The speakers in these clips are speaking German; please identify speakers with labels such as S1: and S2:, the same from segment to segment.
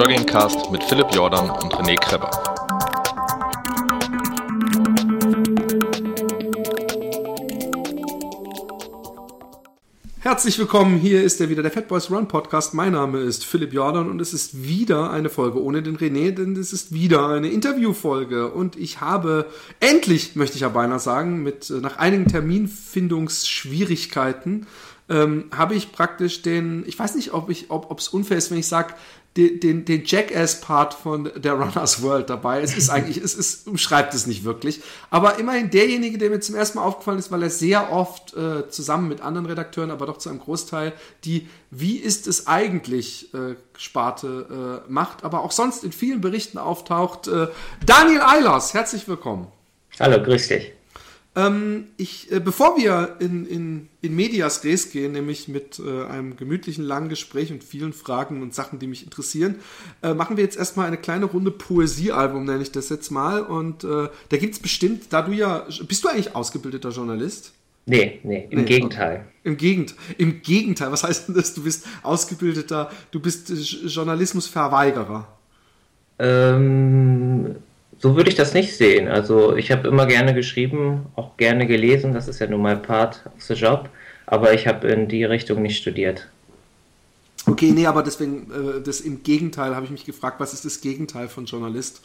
S1: Joggingcast mit Philipp Jordan und René Kreber.
S2: Herzlich willkommen, hier ist er wieder, der Fat Boys Run Podcast. Mein Name ist Philipp Jordan und es ist wieder eine Folge ohne den René, denn es ist wieder eine Interviewfolge. Und ich habe endlich, möchte ich ja beinahe sagen, mit nach einigen Terminfindungsschwierigkeiten ähm, habe ich praktisch den, ich weiß nicht, ob ich, ob es unfair ist, wenn ich sage, den, den, den Jackass-Part von der Runners World dabei. Es ist eigentlich, es ist, umschreibt es nicht wirklich. Aber immerhin derjenige, der mir zum ersten Mal aufgefallen ist, weil er sehr oft äh, zusammen mit anderen Redakteuren, aber doch zu einem Großteil, die Wie ist es eigentlich äh, Sparte äh, macht, aber auch sonst in vielen Berichten auftaucht. Äh, Daniel Eilers, herzlich willkommen.
S3: Hallo, grüß dich.
S2: Ähm, ich, äh, bevor wir in, in, in Medias Res gehen, nämlich mit äh, einem gemütlichen langen Gespräch und vielen Fragen und Sachen, die mich interessieren, äh, machen wir jetzt erstmal eine kleine Runde Poesiealbum, nenne ich das jetzt mal. Und äh, da gibt es bestimmt, da du ja, bist du eigentlich ausgebildeter Journalist?
S3: Nee, nee, im nee, Gegenteil.
S2: Im Gegenteil. Im Gegenteil. Was heißt denn das? Du bist ausgebildeter, du bist Journalismusverweigerer.
S3: Ähm, so würde ich das nicht sehen. Also ich habe immer gerne geschrieben, auch gerne gelesen, das ist ja nun mal Part of the Job, aber ich habe in die Richtung nicht studiert.
S2: Okay, nee, aber deswegen, äh, das im Gegenteil habe ich mich gefragt, was ist das Gegenteil von Journalist?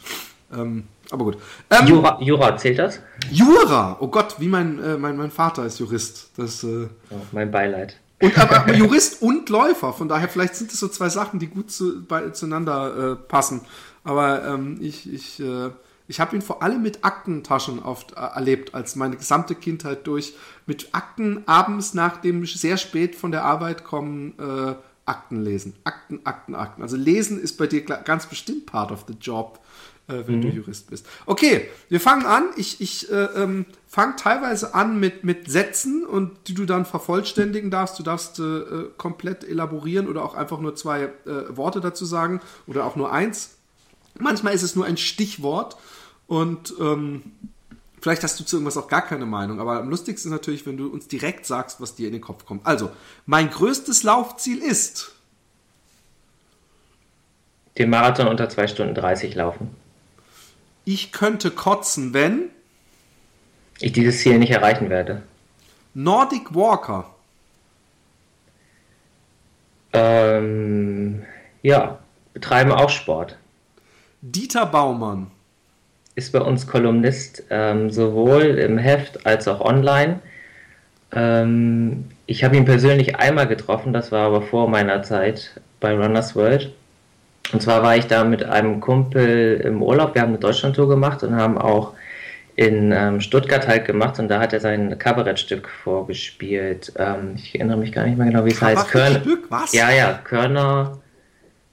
S2: Ähm, aber gut.
S3: Ähm, Jura, Jura, zählt das?
S2: Jura! Oh Gott, wie mein, äh, mein, mein Vater ist Jurist. Das, äh,
S3: oh, mein Beileid.
S2: Und aber Jurist und Läufer, von daher vielleicht sind das so zwei Sachen, die gut zu, bei, zueinander äh, passen. Aber ähm, ich, ich äh, ich habe ihn vor allem mit Aktentaschen oft äh, erlebt, als meine gesamte Kindheit durch. Mit Akten abends nach dem sehr spät von der Arbeit kommen, äh, Akten lesen. Akten, Akten, Akten. Also lesen ist bei dir ganz bestimmt part of the job, äh, wenn mhm. du Jurist bist. Okay, wir fangen an. Ich, ich äh, ähm, fange teilweise an mit, mit Sätzen und die du dann vervollständigen darfst. Du darfst äh, äh komplett elaborieren oder auch einfach nur zwei äh, Worte dazu sagen oder auch nur eins. Manchmal ist es nur ein Stichwort und ähm, vielleicht hast du zu irgendwas auch gar keine Meinung, aber am lustigsten ist natürlich, wenn du uns direkt sagst, was dir in den Kopf kommt. Also, mein größtes Laufziel ist.
S3: Den Marathon unter 2 Stunden 30 laufen.
S2: Ich könnte kotzen, wenn.
S3: Ich dieses Ziel nicht erreichen werde.
S2: Nordic Walker.
S3: Ähm, ja, betreiben auch Sport.
S2: Dieter Baumann
S3: ist bei uns Kolumnist, ähm, sowohl im Heft als auch online. Ähm, ich habe ihn persönlich einmal getroffen, das war aber vor meiner Zeit bei Runners World. Und zwar war ich da mit einem Kumpel im Urlaub, wir haben eine Deutschlandtour gemacht und haben auch in ähm, Stuttgart halt gemacht und da hat er sein Kabarettstück vorgespielt. Ähm, ich erinnere mich gar nicht mehr genau, wie es heißt.
S2: Körner, Was?
S3: Ja, ja, Körner,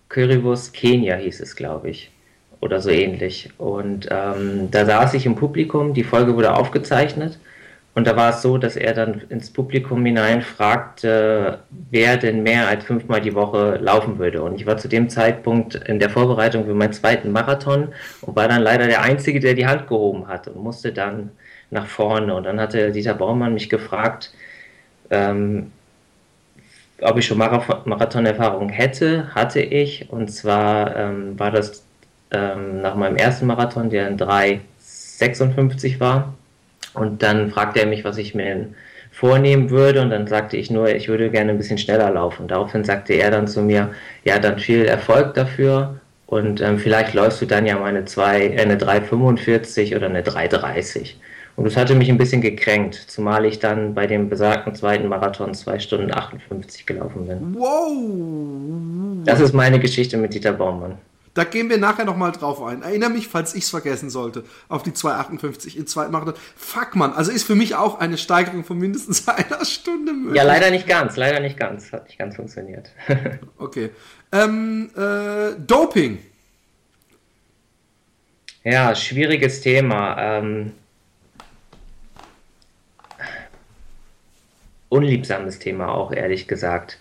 S3: Currywurst Kenia hieß es, glaube ich oder so ähnlich. Und ähm, da saß ich im Publikum, die Folge wurde aufgezeichnet und da war es so, dass er dann ins Publikum hinein fragte, wer denn mehr als fünfmal die Woche laufen würde. Und ich war zu dem Zeitpunkt in der Vorbereitung für meinen zweiten Marathon und war dann leider der Einzige, der die Hand gehoben hat und musste dann nach vorne. Und dann hatte Dieter Baumann mich gefragt, ähm, ob ich schon Marathonerfahrung hätte, hatte ich. Und zwar ähm, war das ähm, nach meinem ersten Marathon, der in 3,56 war. Und dann fragte er mich, was ich mir vornehmen würde. Und dann sagte ich nur, ich würde gerne ein bisschen schneller laufen. Daraufhin sagte er dann zu mir, ja, dann viel Erfolg dafür. Und ähm, vielleicht läufst du dann ja mal eine, 2, äh, eine 3,45 oder eine 3,30. Und das hatte mich ein bisschen gekränkt, zumal ich dann bei dem besagten zweiten Marathon 2 Stunden 58 gelaufen bin.
S2: Wow!
S3: Das ist meine Geschichte mit Dieter Baumann.
S2: Da gehen wir nachher nochmal drauf ein. Erinnere mich, falls ich es vergessen sollte, auf die 2,58 in zweiten Marathon. Fuck, man, also ist für mich auch eine Steigerung von mindestens einer Stunde
S3: möglich. Ja, leider nicht ganz, leider nicht ganz. Hat nicht ganz funktioniert.
S2: okay. Ähm, äh, Doping.
S3: Ja, schwieriges Thema. Ähm, unliebsames Thema auch, ehrlich gesagt.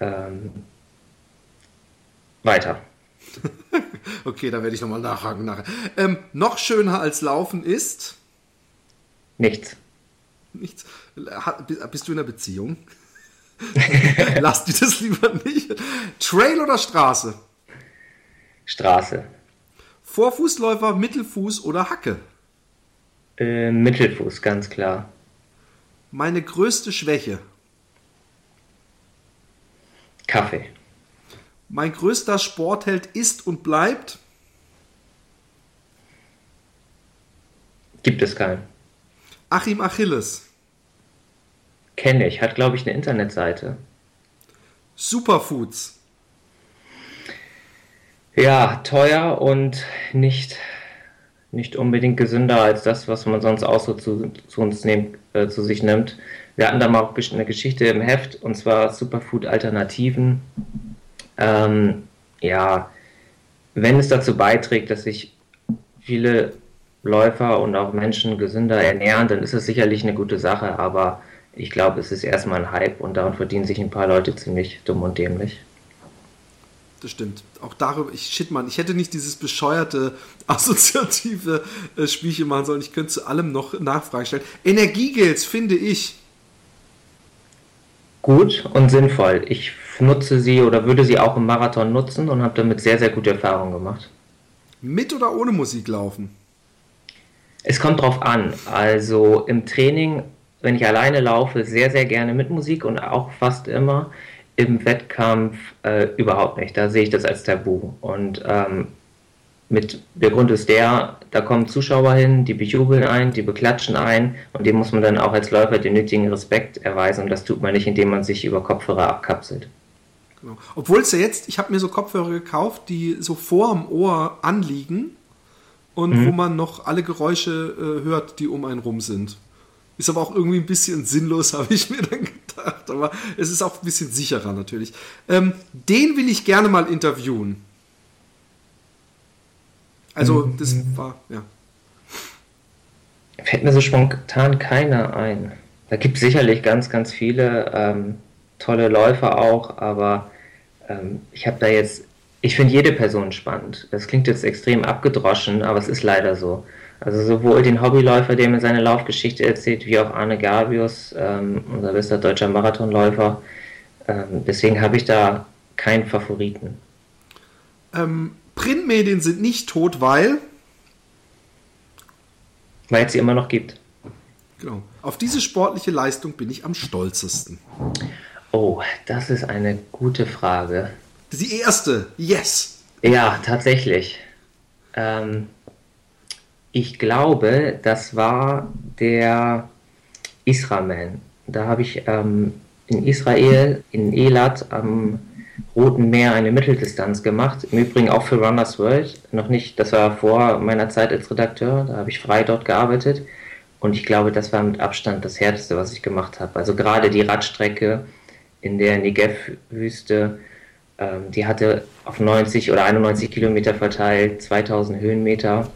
S3: Ähm, weiter.
S2: okay, da werde ich nochmal nachhaken nachher. Ähm, noch schöner als Laufen ist?
S3: Nichts.
S2: Nichts. Bist du in einer Beziehung? Lasst die das lieber nicht. Trail oder Straße?
S3: Straße.
S2: Vorfußläufer, Mittelfuß oder Hacke?
S3: Äh, Mittelfuß, ganz klar.
S2: Meine größte Schwäche?
S3: Kaffee.
S2: Mein größter Sportheld ist und bleibt?
S3: Gibt es keinen.
S2: Achim Achilles.
S3: Kenne ich, hat glaube ich eine Internetseite.
S2: Superfoods.
S3: Ja, teuer und nicht, nicht unbedingt gesünder als das, was man sonst auch so zu, zu uns nehmen, äh, zu sich nimmt. Wir hatten da mal auch eine Geschichte im Heft und zwar Superfood-Alternativen. Ähm, ja, wenn es dazu beiträgt, dass sich viele Läufer und auch Menschen gesünder ernähren, dann ist es sicherlich eine gute Sache, aber ich glaube, es ist erstmal ein Hype und daran verdienen sich ein paar Leute ziemlich dumm und dämlich.
S2: Das stimmt. Auch darüber, ich shit, Mann, ich hätte nicht dieses bescheuerte, assoziative äh, Spielchen machen sollen. Ich könnte zu allem noch Nachfragen stellen. Energiegels finde ich.
S3: Gut und sinnvoll. Ich nutze sie oder würde sie auch im Marathon nutzen und habe damit sehr, sehr gute Erfahrungen gemacht.
S2: Mit oder ohne Musik laufen?
S3: Es kommt drauf an. Also im Training, wenn ich alleine laufe, sehr, sehr gerne mit Musik und auch fast immer. Im Wettkampf äh, überhaupt nicht. Da sehe ich das als Tabu. Und ähm, mit, der Grund ist der, da kommen Zuschauer hin, die bejubeln ein, die beklatschen ein und dem muss man dann auch als Läufer den nötigen Respekt erweisen und das tut man nicht, indem man sich über Kopfhörer abkapselt.
S2: Genau. Obwohl es ja jetzt, ich habe mir so Kopfhörer gekauft, die so vor dem Ohr anliegen und mhm. wo man noch alle Geräusche äh, hört, die um einen rum sind. Ist aber auch irgendwie ein bisschen sinnlos, habe ich mir dann gedacht. Aber es ist auch ein bisschen sicherer natürlich. Ähm, den will ich gerne mal interviewen. Also, mhm. das war, ja.
S3: Fällt mir so spontan keiner ein. Da gibt es sicherlich ganz, ganz viele ähm, tolle Läufer auch, aber ähm, ich habe da jetzt ich finde jede Person spannend. Das klingt jetzt extrem abgedroschen, aber es ist leider so. Also sowohl den Hobbyläufer, der mir seine Laufgeschichte erzählt, wie auch Arne Gabius, ähm, unser bester deutscher Marathonläufer. Ähm, deswegen habe ich da keinen Favoriten.
S2: Ähm, Printmedien sind nicht tot, weil?
S3: Weil es sie immer noch gibt.
S2: Genau. Auf diese sportliche Leistung bin ich am stolzesten.
S3: Oh, das ist eine gute Frage.
S2: Die erste, yes.
S3: Ja, tatsächlich. Ähm, ich glaube, das war der Israman. Da habe ich ähm, in Israel, in Elat am Roten Meer eine Mitteldistanz gemacht. Im Übrigen auch für Runners World. Noch nicht, das war vor meiner Zeit als Redakteur. Da habe ich frei dort gearbeitet. Und ich glaube, das war mit Abstand das Härteste, was ich gemacht habe. Also gerade die Radstrecke in der Negev-Wüste ähm, die hatte auf 90 oder 91 Kilometer verteilt 2000 Höhenmeter.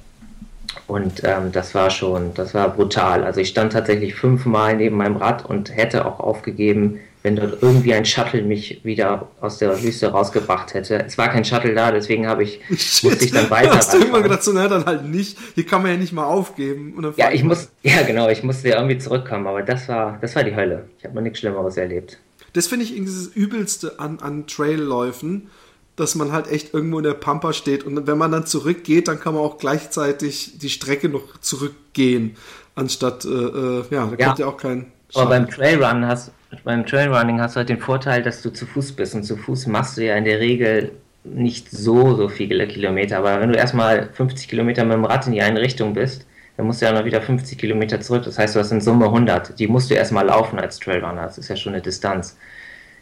S3: Und ähm, das war schon, das war brutal. Also ich stand tatsächlich fünfmal neben meinem Rad und hätte auch aufgegeben, wenn dort irgendwie ein Shuttle mich wieder aus der Wüste rausgebracht hätte. Es war kein Shuttle da, deswegen habe ich
S2: Shit. musste ich dann weiter. Hast du irgendwann gedacht, so na dann halt nicht. Hier kann man ja nicht mal aufgeben.
S3: ja, ich muss, ja genau, ich musste ja irgendwie zurückkommen, aber das war, das war die Hölle. Ich habe noch nichts Schlimmeres erlebt.
S2: Das finde ich irgendwie das Übelste an, an Trailläufen, dass man halt echt irgendwo in der Pampa steht und wenn man dann zurückgeht, dann kann man auch gleichzeitig die Strecke noch zurückgehen, anstatt, äh, äh ja, da ja. kommt ja auch kein.
S3: Aber beim Trailrun hast, beim Trailrunning hast du halt den Vorteil, dass du zu Fuß bist und zu Fuß machst du ja in der Regel nicht so, so viele Kilometer, aber wenn du erstmal 50 Kilometer mit dem Rad in die eine Richtung bist, dann musst du ja noch wieder 50 Kilometer zurück. Das heißt, du hast in Summe 100. Die musst du erstmal laufen als Trailrunner. Das ist ja schon eine Distanz.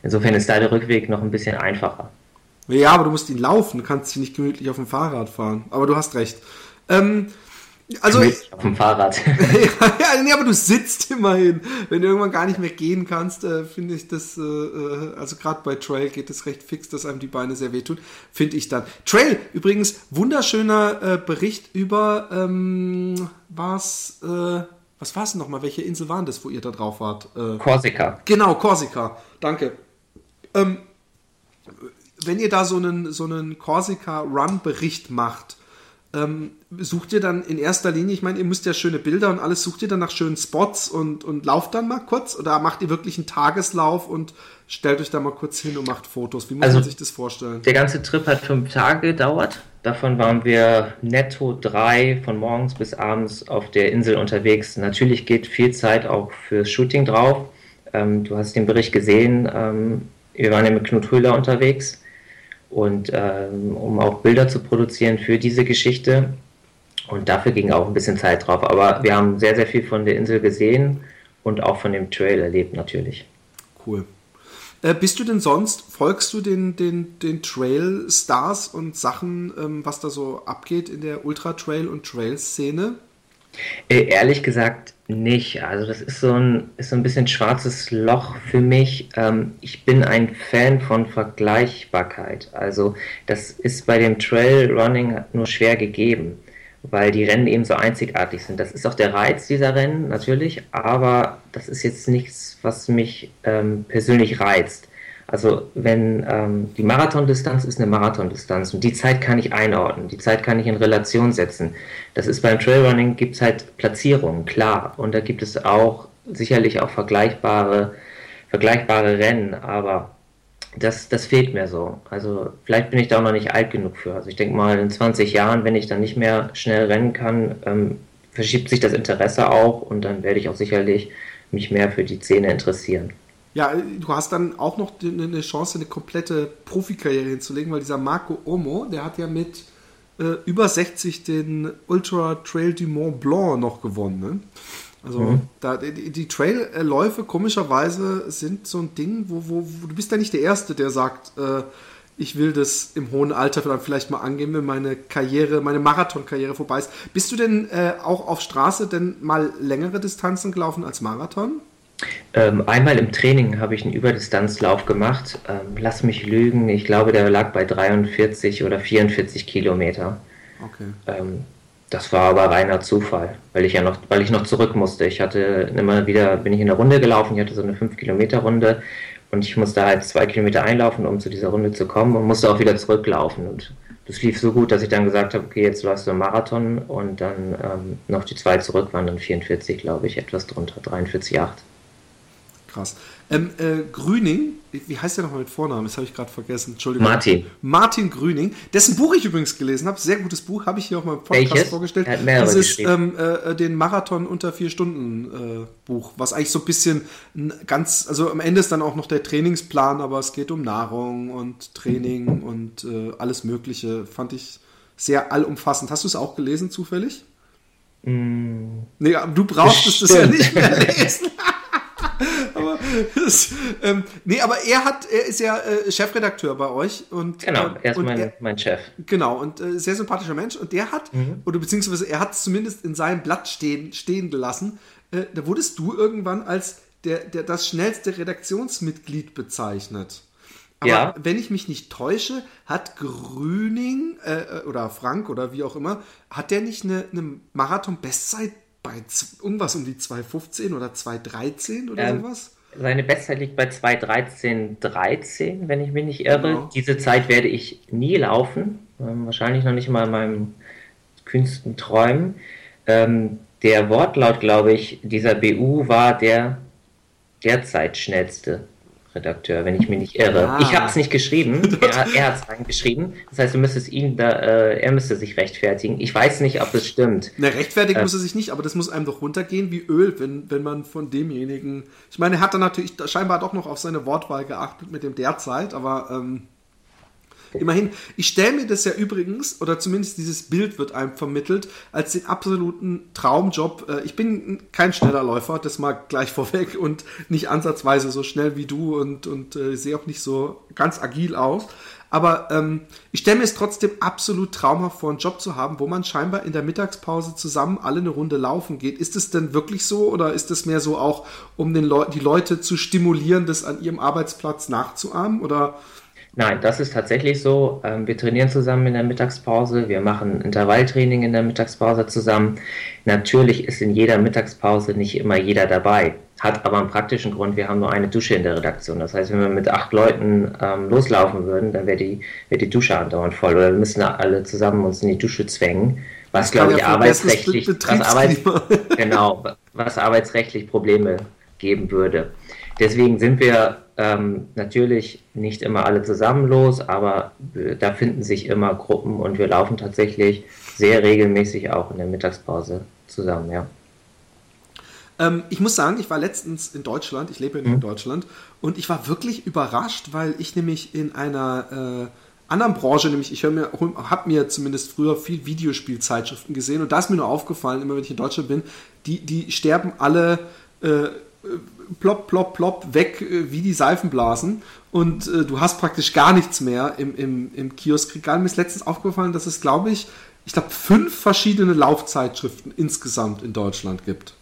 S3: Insofern ist da der Rückweg noch ein bisschen einfacher.
S2: Ja, aber du musst ihn laufen. Du kannst nicht gemütlich auf dem Fahrrad fahren. Aber du hast recht. Ähm, also
S3: ich, auf dem Fahrrad.
S2: ja, nee, aber du sitzt immerhin. Wenn du irgendwann gar nicht mehr gehen kannst, äh, finde ich das, äh, äh also gerade bei Trail geht es recht fix, dass einem die Beine sehr wehtun, finde ich dann. Trail, übrigens, wunderschöner äh, Bericht über, ähm, was, äh, was war es nochmal? Welche Insel waren das, wo ihr da drauf wart?
S3: Äh, Korsika.
S2: Genau, Korsika. Danke. Ähm, wenn ihr da so einen, so einen Korsika-Run-Bericht macht, ähm, sucht ihr dann in erster Linie, ich meine, ihr müsst ja schöne Bilder und alles, sucht ihr dann nach schönen Spots und, und lauft dann mal kurz? Oder macht ihr wirklich einen Tageslauf und stellt euch da mal kurz hin und macht Fotos? Wie muss also, man sich das vorstellen?
S3: Der ganze Trip hat fünf Tage gedauert. Davon waren wir netto drei von morgens bis abends auf der Insel unterwegs. Natürlich geht viel Zeit auch fürs Shooting drauf. Ähm, du hast den Bericht gesehen. Ähm, wir waren ja mit Knut Höhler unterwegs und ähm, um auch Bilder zu produzieren für diese Geschichte. Und dafür ging auch ein bisschen Zeit drauf. Aber wir haben sehr, sehr viel von der Insel gesehen und auch von dem Trail erlebt natürlich.
S2: Cool. Äh, bist du denn sonst, folgst du den, den, den Trail-Stars und Sachen, ähm, was da so abgeht in der Ultra-Trail- und Trail-Szene?
S3: Äh, ehrlich gesagt nicht. Also das ist so ein, ist so ein bisschen schwarzes Loch für mich. Ähm, ich bin ein Fan von Vergleichbarkeit. Also das ist bei dem Trailrunning nur schwer gegeben, weil die Rennen eben so einzigartig sind. Das ist auch der Reiz dieser Rennen natürlich, aber das ist jetzt nichts, was mich ähm, persönlich reizt. Also wenn ähm, die Marathondistanz ist eine Marathondistanz und die Zeit kann ich einordnen, die Zeit kann ich in Relation setzen. Das ist beim Trailrunning gibt es halt Platzierungen, klar. Und da gibt es auch sicherlich auch vergleichbare, vergleichbare Rennen, aber das, das fehlt mir so. Also vielleicht bin ich da auch noch nicht alt genug für. Also ich denke mal, in 20 Jahren, wenn ich dann nicht mehr schnell rennen kann, ähm, verschiebt sich das Interesse auch und dann werde ich auch sicherlich mich mehr für die Szene interessieren.
S2: Ja, du hast dann auch noch eine Chance, eine komplette Profikarriere hinzulegen, weil dieser Marco Omo, der hat ja mit äh, über 60 den Ultra Trail du Mont Blanc noch gewonnen. Ne? Also mhm. da, die, die Trailläufe komischerweise sind so ein Ding, wo, wo, wo, du bist ja nicht der Erste, der sagt, äh, ich will das im hohen Alter dann vielleicht mal angehen, wenn meine Karriere, meine Marathonkarriere vorbei ist. Bist du denn äh, auch auf Straße denn mal längere Distanzen gelaufen als Marathon?
S3: Ähm, einmal im Training habe ich einen Überdistanzlauf gemacht. Ähm, lass mich lügen, ich glaube, der lag bei 43 oder 44 Kilometer. Okay. Ähm, das war aber reiner Zufall, weil ich ja noch, weil ich noch zurück musste. Ich hatte immer wieder, bin ich in der Runde gelaufen, ich hatte so eine 5-Kilometer-Runde und ich musste halt zwei Kilometer einlaufen, um zu dieser Runde zu kommen und musste auch wieder zurücklaufen. Und das lief so gut, dass ich dann gesagt habe, okay, jetzt läufst du einen Marathon und dann ähm, noch die zwei zurück waren dann 44, glaube ich, etwas drunter, 43,8
S2: krass. Ähm, äh, Grüning, wie heißt der nochmal mit Vornamen? Das habe ich gerade vergessen. Entschuldigung.
S3: Martin.
S2: Martin Grüning, dessen Buch ich übrigens gelesen habe. Sehr gutes Buch, habe ich hier auch mal im Podcast Welches? vorgestellt. Er hat mehrere Dieses ähm, äh, den Marathon unter vier Stunden äh, Buch, was eigentlich so ein bisschen ganz, also am Ende ist dann auch noch der Trainingsplan, aber es geht um Nahrung und Training und äh, alles Mögliche. Fand ich sehr allumfassend. Hast du es auch gelesen zufällig? Mm. Nee, du brauchst es ja nicht mehr lesen. das, ähm, nee, aber er hat, er ist ja äh, Chefredakteur bei euch und
S3: genau,
S2: er
S3: ist mein, er, mein Chef.
S2: Genau und äh, sehr sympathischer Mensch und der hat mhm. oder beziehungsweise er hat es zumindest in seinem Blatt stehen stehen gelassen. Äh, da wurdest du irgendwann als der, der das schnellste Redaktionsmitglied bezeichnet. Aber ja. wenn ich mich nicht täusche, hat Grüning äh, oder Frank oder wie auch immer, hat der nicht eine, eine Marathon-Bestzeit bei irgendwas um die 2,15 oder 2,13 oder ähm, sowas?
S3: Seine Bestzeit liegt bei 2,13,13, wenn ich mich nicht irre. Genau. Diese Zeit werde ich nie laufen. Ähm, wahrscheinlich noch nicht mal in meinem kühnsten Träumen. Ähm, der Wortlaut, glaube ich, dieser BU war der derzeit schnellste Redakteur, wenn ich mich nicht irre. Ah. Ich habe es nicht geschrieben, er, er hat es reingeschrieben. Das heißt, du müsstest ihn da, äh, er müsste sich rechtfertigen. Ich weiß nicht, ob es stimmt.
S2: Ne, rechtfertigen äh, muss er sich nicht, aber das muss einem doch runtergehen wie Öl, wenn, wenn man von demjenigen. Ich meine, er hat dann natürlich scheinbar doch noch auf seine Wortwahl geachtet mit dem derzeit, aber ähm, Immerhin, ich stelle mir das ja übrigens, oder zumindest dieses Bild wird einem vermittelt, als den absoluten Traumjob. Äh, ich bin kein schneller Läufer, das mal gleich vorweg und nicht ansatzweise so schnell wie du und, und äh, sehe auch nicht so ganz agil aus. Aber ähm, ich stelle mir es trotzdem absolut traumhaft vor, einen Job zu haben, wo man scheinbar in der Mittagspause zusammen alle eine Runde laufen geht. Ist es denn wirklich so oder ist es mehr so auch, um den Le die Leute zu stimulieren, das an ihrem Arbeitsplatz nachzuahmen? Oder
S3: Nein, das ist tatsächlich so. Ähm, wir trainieren zusammen in der Mittagspause. Wir machen Intervalltraining in der Mittagspause zusammen. Natürlich ist in jeder Mittagspause nicht immer jeder dabei. hat aber einen praktischen Grund, wir haben nur eine Dusche in der Redaktion. Das heißt, wenn wir mit acht Leuten ähm, loslaufen würden, dann wäre die, wär die Dusche andauernd voll. Oder wir müssen alle zusammen uns in die Dusche zwängen, was, glaube ich, ja arbeitsrechtlich, was, Arbeits, genau, was arbeitsrechtlich Probleme geben würde. Deswegen sind wir ähm, natürlich nicht immer alle zusammen los, aber da finden sich immer Gruppen und wir laufen tatsächlich sehr regelmäßig auch in der Mittagspause zusammen, ja.
S2: Ähm, ich muss sagen, ich war letztens in Deutschland, ich lebe in mhm. Deutschland, und ich war wirklich überrascht, weil ich nämlich in einer äh, anderen Branche, nämlich ich habe mir zumindest früher viel Videospielzeitschriften gesehen und da ist mir nur aufgefallen, immer wenn ich in Deutschland bin, die, die sterben alle äh, plopp, plopp, plopp weg äh, wie die Seifenblasen und äh, du hast praktisch gar nichts mehr im, im, im Kioskregal. Mir ist letztens aufgefallen, dass es, glaube ich, ich glaube, fünf verschiedene Laufzeitschriften insgesamt in Deutschland gibt.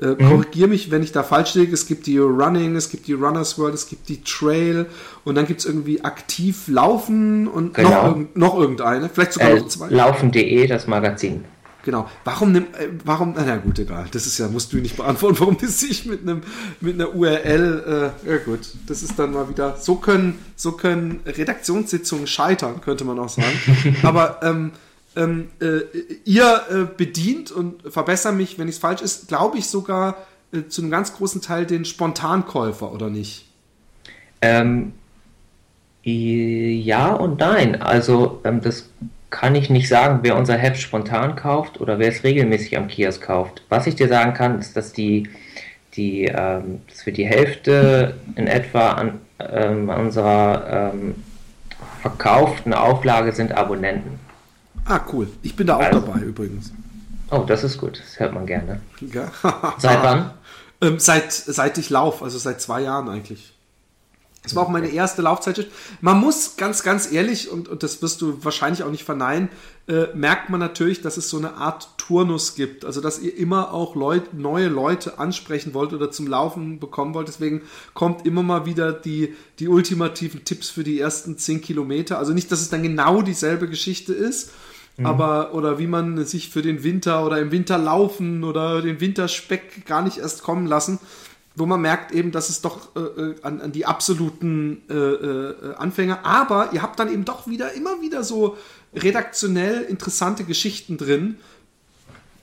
S2: Äh, mhm. Korrigiere mich, wenn ich da falsch liege. Es gibt die Running, es gibt die Runners World, es gibt die Trail und dann gibt es irgendwie aktiv Laufen und genau. noch, noch, irgendeine. Vielleicht sogar
S3: äh, noch zwei. Laufen.de, das Magazin.
S2: Genau. Warum nimm, äh, warum, na gut, egal. Das ist ja, musst du nicht beantworten, warum das sich mit einem, mit einer URL, äh, ja gut. Das ist dann mal wieder, so können, so können Redaktionssitzungen scheitern, könnte man auch sagen. Aber, ähm, ähm, äh, ihr äh, bedient und verbessere mich, wenn es falsch ist, glaube ich sogar äh, zu einem ganz großen Teil den Spontankäufer, oder nicht?
S3: Ähm, ja und nein. Also ähm, das kann ich nicht sagen, wer unser Heft spontan kauft oder wer es regelmäßig am Kiosk kauft. Was ich dir sagen kann, ist, dass die, die ähm, dass wir die Hälfte in etwa an, ähm, unserer ähm, verkauften Auflage sind Abonnenten.
S2: Ah, cool. Ich bin da auch also, dabei übrigens.
S3: Oh, das ist gut. Das hört man gerne. Ja. seit wann?
S2: Ähm, seit, seit ich laufe, also seit zwei Jahren eigentlich. Das war auch meine erste Laufzeit. Man muss ganz, ganz ehrlich, und, und das wirst du wahrscheinlich auch nicht verneinen, äh, merkt man natürlich, dass es so eine Art Turnus gibt. Also, dass ihr immer auch Leut, neue Leute ansprechen wollt oder zum Laufen bekommen wollt. Deswegen kommt immer mal wieder die, die ultimativen Tipps für die ersten zehn Kilometer. Also nicht, dass es dann genau dieselbe Geschichte ist, Mhm. Aber, oder wie man sich für den Winter oder im Winter laufen oder den Winterspeck gar nicht erst kommen lassen, wo man merkt eben, dass es doch äh, äh, an, an, die absoluten äh, äh, Anfänger, aber ihr habt dann eben doch wieder immer wieder so redaktionell interessante Geschichten drin,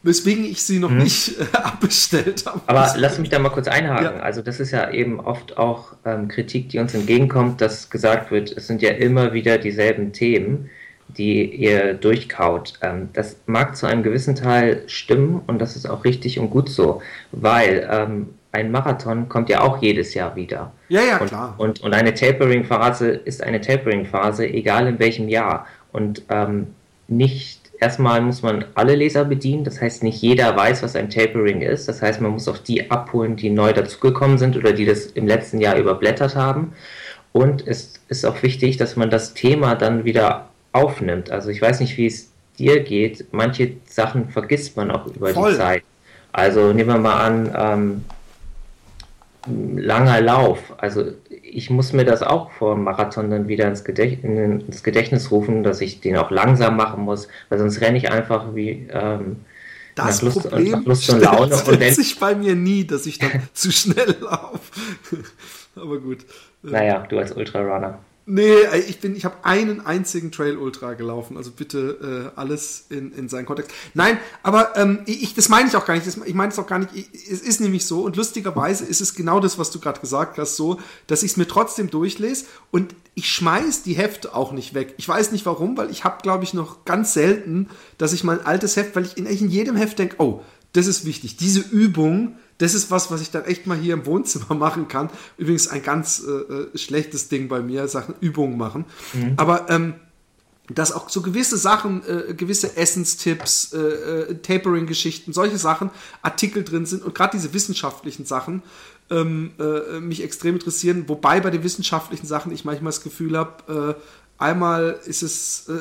S2: weswegen ich sie noch mhm. nicht äh, abbestellt habe.
S3: Aber lass mich da mal kurz einhaken. Ja. Also das ist ja eben oft auch ähm, Kritik, die uns entgegenkommt, dass gesagt wird, es sind ja immer wieder dieselben Themen die ihr durchkaut. Ähm, das mag zu einem gewissen Teil stimmen und das ist auch richtig und gut so, weil ähm, ein Marathon kommt ja auch jedes Jahr wieder.
S2: Ja, ja,
S3: klar. Und, und, und eine Tapering-Phase ist eine Tapering-Phase, egal in welchem Jahr. Und ähm, nicht erstmal muss man alle Leser bedienen, das heißt, nicht jeder weiß, was ein Tapering ist. Das heißt, man muss auch die abholen, die neu dazugekommen sind oder die das im letzten Jahr überblättert haben. Und es ist auch wichtig, dass man das Thema dann wieder aufnimmt. Also ich weiß nicht, wie es dir geht. Manche Sachen vergisst man auch über Voll. die Zeit. Also nehmen wir mal an, ähm, langer Lauf. Also ich muss mir das auch vor dem Marathon dann wieder ins, Gedächt ins, Gedächtnis rufen, dass ich den auch langsam machen muss, weil sonst renne ich einfach wie ähm,
S2: das Lust, Problem Lust und Laune. stellt sich bei mir nie, dass ich dann zu schnell laufe. Aber gut.
S3: Naja, du als Ultrarunner.
S2: Nee, ich bin, ich habe einen einzigen Trail Ultra gelaufen, also bitte äh, alles in, in seinen Kontext. Nein, aber ähm, ich, das meine ich auch gar nicht. Das, ich meine es auch gar nicht. Ich, es ist nämlich so und lustigerweise ist es genau das, was du gerade gesagt hast, so, dass ich es mir trotzdem durchlese und ich schmeiß die Hefte auch nicht weg. Ich weiß nicht warum, weil ich habe, glaube ich, noch ganz selten, dass ich mein altes Heft, weil ich in, in jedem Heft denke, oh, das ist wichtig. Diese Übung, das ist was, was ich dann echt mal hier im Wohnzimmer machen kann. Übrigens ein ganz äh, äh, schlechtes Ding bei mir, Sachen Übungen machen. Mhm. Aber ähm, dass auch so gewisse Sachen, äh, gewisse Essenstipps, äh, äh, Tapering-Geschichten, solche Sachen, Artikel drin sind und gerade diese wissenschaftlichen Sachen ähm, äh, mich extrem interessieren. Wobei bei den wissenschaftlichen Sachen ich manchmal das Gefühl habe, Einmal ist es, äh,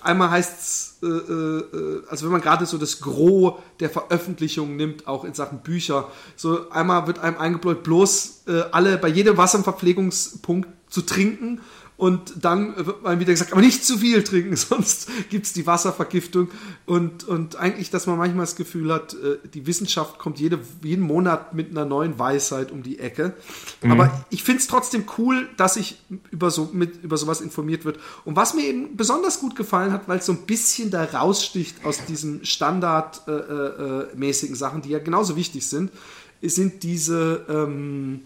S2: einmal heißt es, äh, äh, also wenn man gerade so das Gros der Veröffentlichungen nimmt, auch in Sachen Bücher, so einmal wird einem eingebläut, bloß äh, alle bei jedem Wasserverpflegungspunkt zu trinken und dann wird man wieder gesagt, aber nicht zu viel trinken, sonst gibt es die Wasservergiftung. Und, und eigentlich, dass man manchmal das Gefühl hat, äh, die Wissenschaft kommt jede, jeden Monat mit einer neuen Weisheit um die Ecke. Mhm. Aber ich finde es trotzdem cool, dass sich über, so, mit, über sowas informiert wird. Und was mir eben besonders gut gefallen hat, weil es so ein bisschen da raussticht aus diesen standardmäßigen äh, äh, Sachen, die ja genauso wichtig sind, sind diese... Ähm,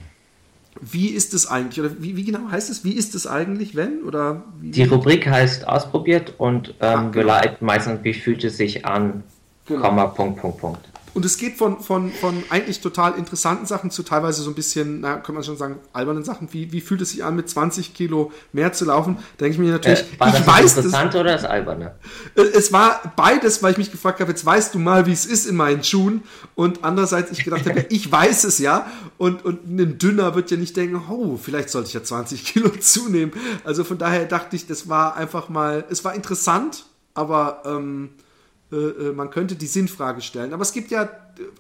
S2: wie ist es eigentlich? Oder wie, wie, genau heißt es? Wie ist es eigentlich, wenn? Oder
S3: Die Rubrik heißt ausprobiert und ähm, Ach, genau. meistens, wie fühlt es sich an, genau. Komma, Punkt, Punkt, Punkt.
S2: Und es geht von, von, von eigentlich total interessanten Sachen zu teilweise so ein bisschen, na, kann man schon sagen, albernen Sachen. Wie, wie fühlt es sich an, mit 20 Kilo mehr zu laufen? Da denke ich mir natürlich,
S3: äh, war das ich das weiß. Interessante oder das Alberne?
S2: Äh, es war beides, weil ich mich gefragt habe, jetzt weißt du mal, wie es ist in meinen Schuhen. Und andererseits ich gedacht habe, ich weiß es ja. Und, und ein Dünner wird ja nicht denken, oh, vielleicht sollte ich ja 20 Kilo zunehmen. Also von daher dachte ich, das war einfach mal, es war interessant, aber ähm, äh, äh, man könnte die Sinnfrage stellen. Aber es gibt ja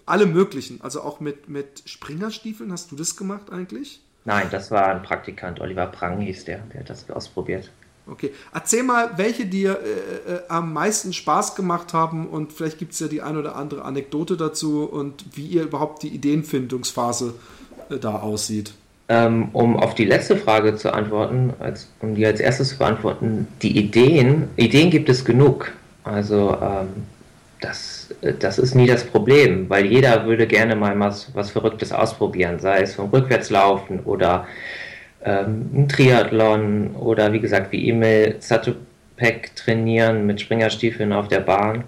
S2: alle möglichen, also auch mit, mit Springerstiefeln. Hast du das gemacht eigentlich?
S3: Nein, das war ein Praktikant, Oliver Prang hieß der, der hat das ausprobiert.
S2: Okay, erzähl mal, welche dir äh, äh, am meisten Spaß gemacht haben und vielleicht gibt es ja die ein oder andere Anekdote dazu und wie ihr überhaupt die Ideenfindungsphase äh, da aussieht.
S3: Ähm, um auf die letzte Frage zu antworten, als, um die als erstes zu beantworten, die Ideen, Ideen gibt es genug. Also ähm, das, das ist nie das Problem, weil jeder würde gerne mal was, was Verrücktes ausprobieren, sei es vom Rückwärtslaufen oder ähm, ein Triathlon oder wie gesagt wie Emil Zatopek trainieren mit Springerstiefeln auf der Bahn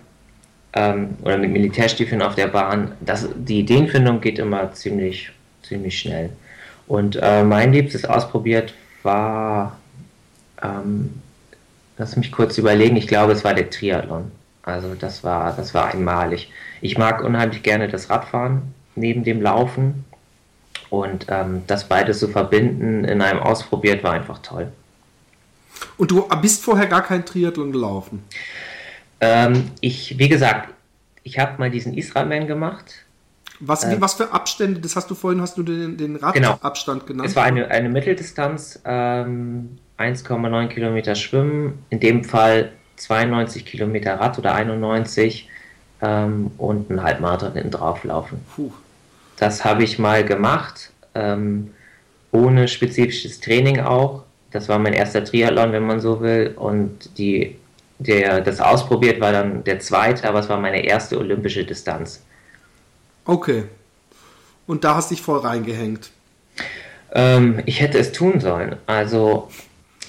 S3: ähm, oder mit Militärstiefeln auf der Bahn. Das, die Ideenfindung geht immer ziemlich, ziemlich schnell. Und äh, mein liebstes ausprobiert war ähm, Lass mich kurz überlegen. Ich glaube, es war der Triathlon. Also das war, das war einmalig. Ich mag unheimlich gerne das Radfahren neben dem Laufen. Und ähm, das beides zu verbinden in einem Ausprobiert war einfach toll.
S2: Und du bist vorher gar kein Triathlon gelaufen?
S3: Ähm, ich, wie gesagt, ich habe mal diesen Israelman gemacht.
S2: Was, äh, was für Abstände? Das hast du vorhin, hast du den, den Radabstand
S3: genau. genannt? Es war eine, eine Mitteldistanz. Ähm, 1,9 Kilometer Schwimmen, in dem Fall 92 Kilometer Rad oder 91 ähm, und ein Halbmarathon hinten drauf laufen. Puh. Das habe ich mal gemacht, ähm, ohne spezifisches Training auch. Das war mein erster Triathlon, wenn man so will. Und die, der, das ausprobiert war dann der zweite, aber es war meine erste olympische Distanz.
S2: Okay. Und da hast du dich voll reingehängt.
S3: Ähm, ich hätte es tun sollen. Also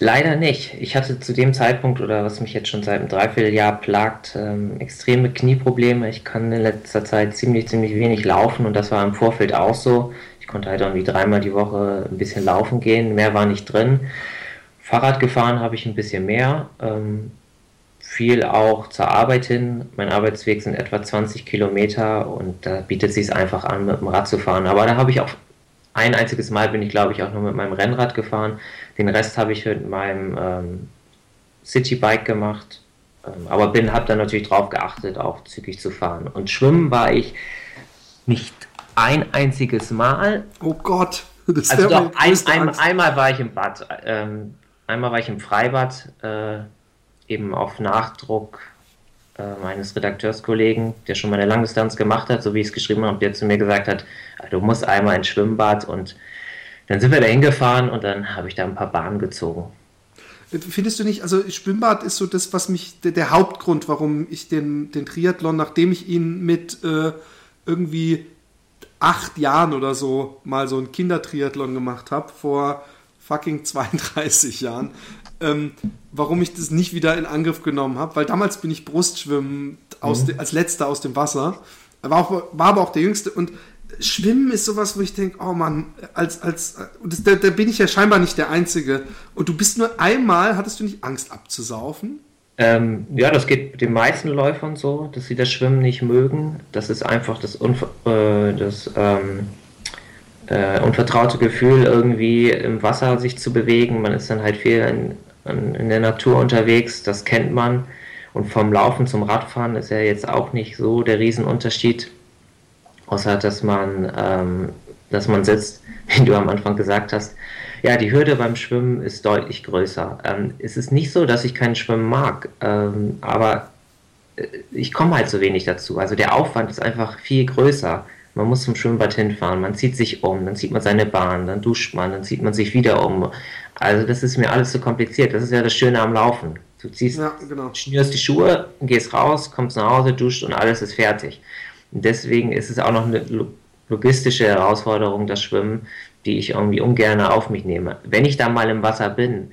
S3: Leider nicht. Ich hatte zu dem Zeitpunkt oder was mich jetzt schon seit einem Dreivierteljahr plagt, ähm, extreme Knieprobleme. Ich kann in letzter Zeit ziemlich, ziemlich wenig laufen und das war im Vorfeld auch so. Ich konnte halt irgendwie dreimal die Woche ein bisschen laufen gehen, mehr war nicht drin. Fahrrad gefahren habe ich ein bisschen mehr. Ähm, viel auch zur Arbeit hin. Mein Arbeitsweg sind etwa 20 Kilometer und da bietet es sich einfach an, mit dem Rad zu fahren. Aber da habe ich auch ein einziges Mal bin ich, glaube ich, auch nur mit meinem Rennrad gefahren. Den Rest habe ich mit meinem ähm, Citybike gemacht. Ähm, aber bin, habe dann natürlich darauf geachtet, auch zügig zu fahren. Und schwimmen war ich nicht ein einziges Mal.
S2: Oh Gott,
S3: das ist also doch, ein, ein, einmal war ich im Bad. Ähm, einmal war ich im Freibad, äh, eben auf Nachdruck äh, meines Redakteurskollegen, der schon mal eine Langdistanz gemacht hat, so wie ich es geschrieben habe, der zu mir gesagt hat, du musst einmal ins Schwimmbad und dann sind wir da hingefahren und dann habe ich da ein paar Bahnen gezogen.
S2: Findest du nicht, also Schwimmbad ist so das, was mich, der, der Hauptgrund, warum ich den, den Triathlon, nachdem ich ihn mit äh, irgendwie acht Jahren oder so mal so ein Kindertriathlon gemacht habe, vor fucking 32 Jahren, ähm, warum ich das nicht wieder in Angriff genommen habe, weil damals bin ich Brustschwimmen aus mhm. als letzter aus dem Wasser, war, auch, war aber auch der Jüngste und Schwimmen ist sowas, wo ich denke, oh Mann, als, als, das, da, da, bin ich ja scheinbar nicht der Einzige. Und du bist nur einmal, hattest du nicht Angst abzusaufen?
S3: Ähm, ja, das geht den meisten Läufern so, dass sie das Schwimmen nicht mögen. Das ist einfach das, Unver äh, das ähm, äh, unvertraute Gefühl, irgendwie im Wasser sich zu bewegen. Man ist dann halt viel in, in, in der Natur unterwegs, das kennt man. Und vom Laufen zum Radfahren ist ja jetzt auch nicht so der Riesenunterschied außer dass man, ähm, dass man sitzt, wie du am Anfang gesagt hast. Ja, die Hürde beim Schwimmen ist deutlich größer. Ähm, es ist nicht so, dass ich kein Schwimmen mag, ähm, aber äh, ich komme halt so wenig dazu. Also der Aufwand ist einfach viel größer. Man muss zum Schwimmbad hinfahren, man zieht sich um, dann zieht man seine Bahn, dann duscht man, dann zieht man sich wieder um. Also das ist mir alles zu so kompliziert. Das ist ja das Schöne am Laufen. Du ziehst, ja, genau. schnürst die Schuhe, gehst raus, kommst nach Hause, duscht und alles ist fertig. Und deswegen ist es auch noch eine logistische Herausforderung, das Schwimmen, die ich irgendwie ungern auf mich nehme. Wenn ich da mal im Wasser bin,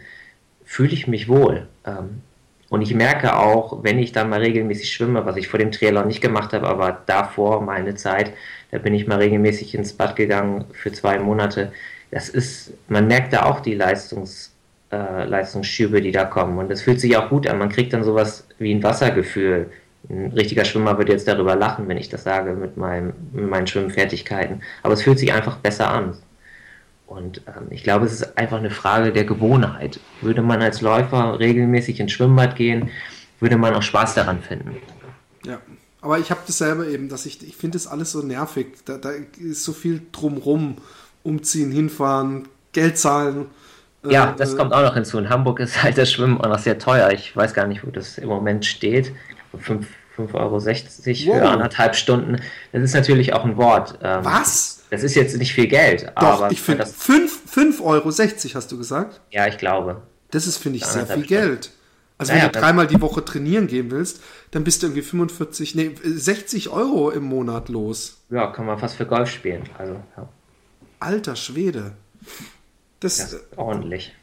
S3: fühle ich mich wohl. Ähm, und ich merke auch, wenn ich dann mal regelmäßig schwimme, was ich vor dem Triathlon nicht gemacht habe, aber davor meine Zeit, da bin ich mal regelmäßig ins Bad gegangen für zwei Monate. Das ist, man merkt da auch die Leistungs, äh, Leistungsschübe, die da kommen. Und das fühlt sich auch gut an. Man kriegt dann sowas wie ein Wassergefühl. Ein richtiger Schwimmer würde jetzt darüber lachen, wenn ich das sage mit, meinem, mit meinen Schwimmfertigkeiten. Aber es fühlt sich einfach besser an. Und ähm, ich glaube, es ist einfach eine Frage der Gewohnheit. Würde man als Läufer regelmäßig ins Schwimmbad gehen, würde man auch Spaß daran finden.
S2: Ja, aber ich habe das selber eben, dass ich, ich finde das alles so nervig. Da, da ist so viel drumrum. Umziehen, hinfahren, Geld zahlen.
S3: Ja, äh, das kommt auch noch hinzu. In Hamburg ist halt das Schwimmen auch noch sehr teuer. Ich weiß gar nicht, wo das im Moment steht. 5,60 Euro wow. für anderthalb Stunden. Das ist natürlich auch ein Wort.
S2: Ähm, Was?
S3: Das ist jetzt nicht viel Geld,
S2: Doch, aber. Ich finde, 5,60 Euro hast du gesagt?
S3: Ja, ich glaube.
S2: Das ist, finde ich, sehr viel Geld. Also naja, wenn du dreimal die Woche trainieren gehen willst, dann bist du irgendwie 45, nee, 60 Euro im Monat los.
S3: Ja, kann man fast für Golf spielen. Also, ja.
S2: Alter Schwede.
S3: Das, das ist ordentlich.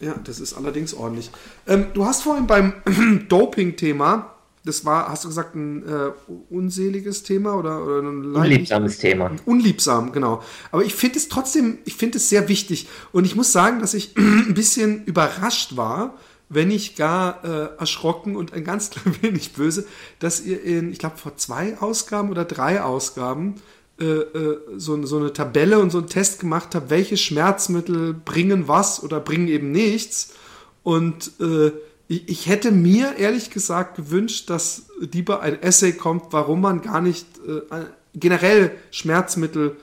S2: Ja, das ist allerdings ordentlich. Ähm, du hast vorhin beim Doping-Thema das war, hast du gesagt, ein äh, unseliges Thema oder, oder
S3: ein unliebsames Thema.
S2: Unliebsam, genau. Aber ich finde es trotzdem, ich finde es sehr wichtig. Und ich muss sagen, dass ich ein bisschen überrascht war, wenn nicht gar äh, erschrocken und ein ganz klein wenig böse, dass ihr in, ich glaube, vor zwei Ausgaben oder drei Ausgaben äh, äh, so, so eine Tabelle und so einen Test gemacht habt, welche Schmerzmittel bringen was oder bringen eben nichts. Und äh, ich, hätte mir ehrlich gesagt gewünscht, dass lieber ein Essay kommt, warum man gar nicht äh, generell Schmerzmittel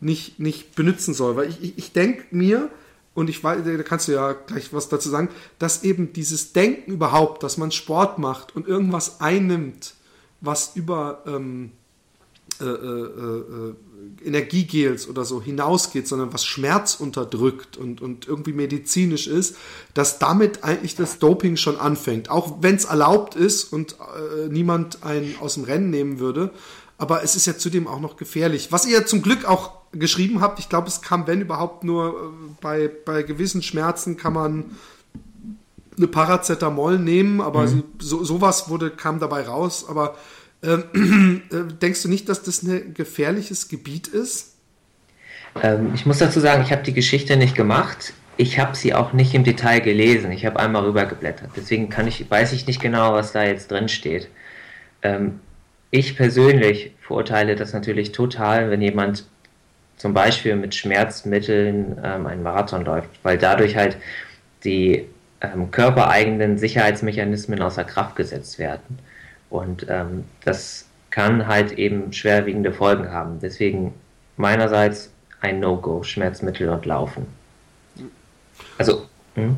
S2: nicht, nicht benutzen soll. Weil ich, ich, ich denke mir, und ich weiß, da kannst du ja gleich was dazu sagen, dass eben dieses Denken überhaupt, dass man Sport macht und irgendwas einnimmt, was über ähm, äh, äh, äh, Energiegels oder so hinausgeht, sondern was Schmerz unterdrückt und, und irgendwie medizinisch ist, dass damit eigentlich das Doping schon anfängt. Auch wenn es erlaubt ist und äh, niemand einen aus dem Rennen nehmen würde. Aber es ist ja zudem auch noch gefährlich. Was ihr zum Glück auch geschrieben habt, ich glaube, es kam, wenn überhaupt, nur äh, bei, bei gewissen Schmerzen kann man eine Paracetamol nehmen, aber mhm. so, sowas wurde, kam dabei raus. Aber ähm, äh, denkst du nicht, dass das ein gefährliches Gebiet ist?
S3: Ähm, ich muss dazu sagen, ich habe die Geschichte nicht gemacht. Ich habe sie auch nicht im Detail gelesen. Ich habe einmal rübergeblättert. Deswegen kann ich, weiß ich nicht genau, was da jetzt drin steht. Ähm, ich persönlich verurteile das natürlich total, wenn jemand zum Beispiel mit Schmerzmitteln ähm, einen Marathon läuft, weil dadurch halt die ähm, körpereigenen Sicherheitsmechanismen außer Kraft gesetzt werden. Und ähm, das kann halt eben schwerwiegende Folgen haben. Deswegen meinerseits ein No-Go, Schmerzmittel und Laufen. Also. Hm?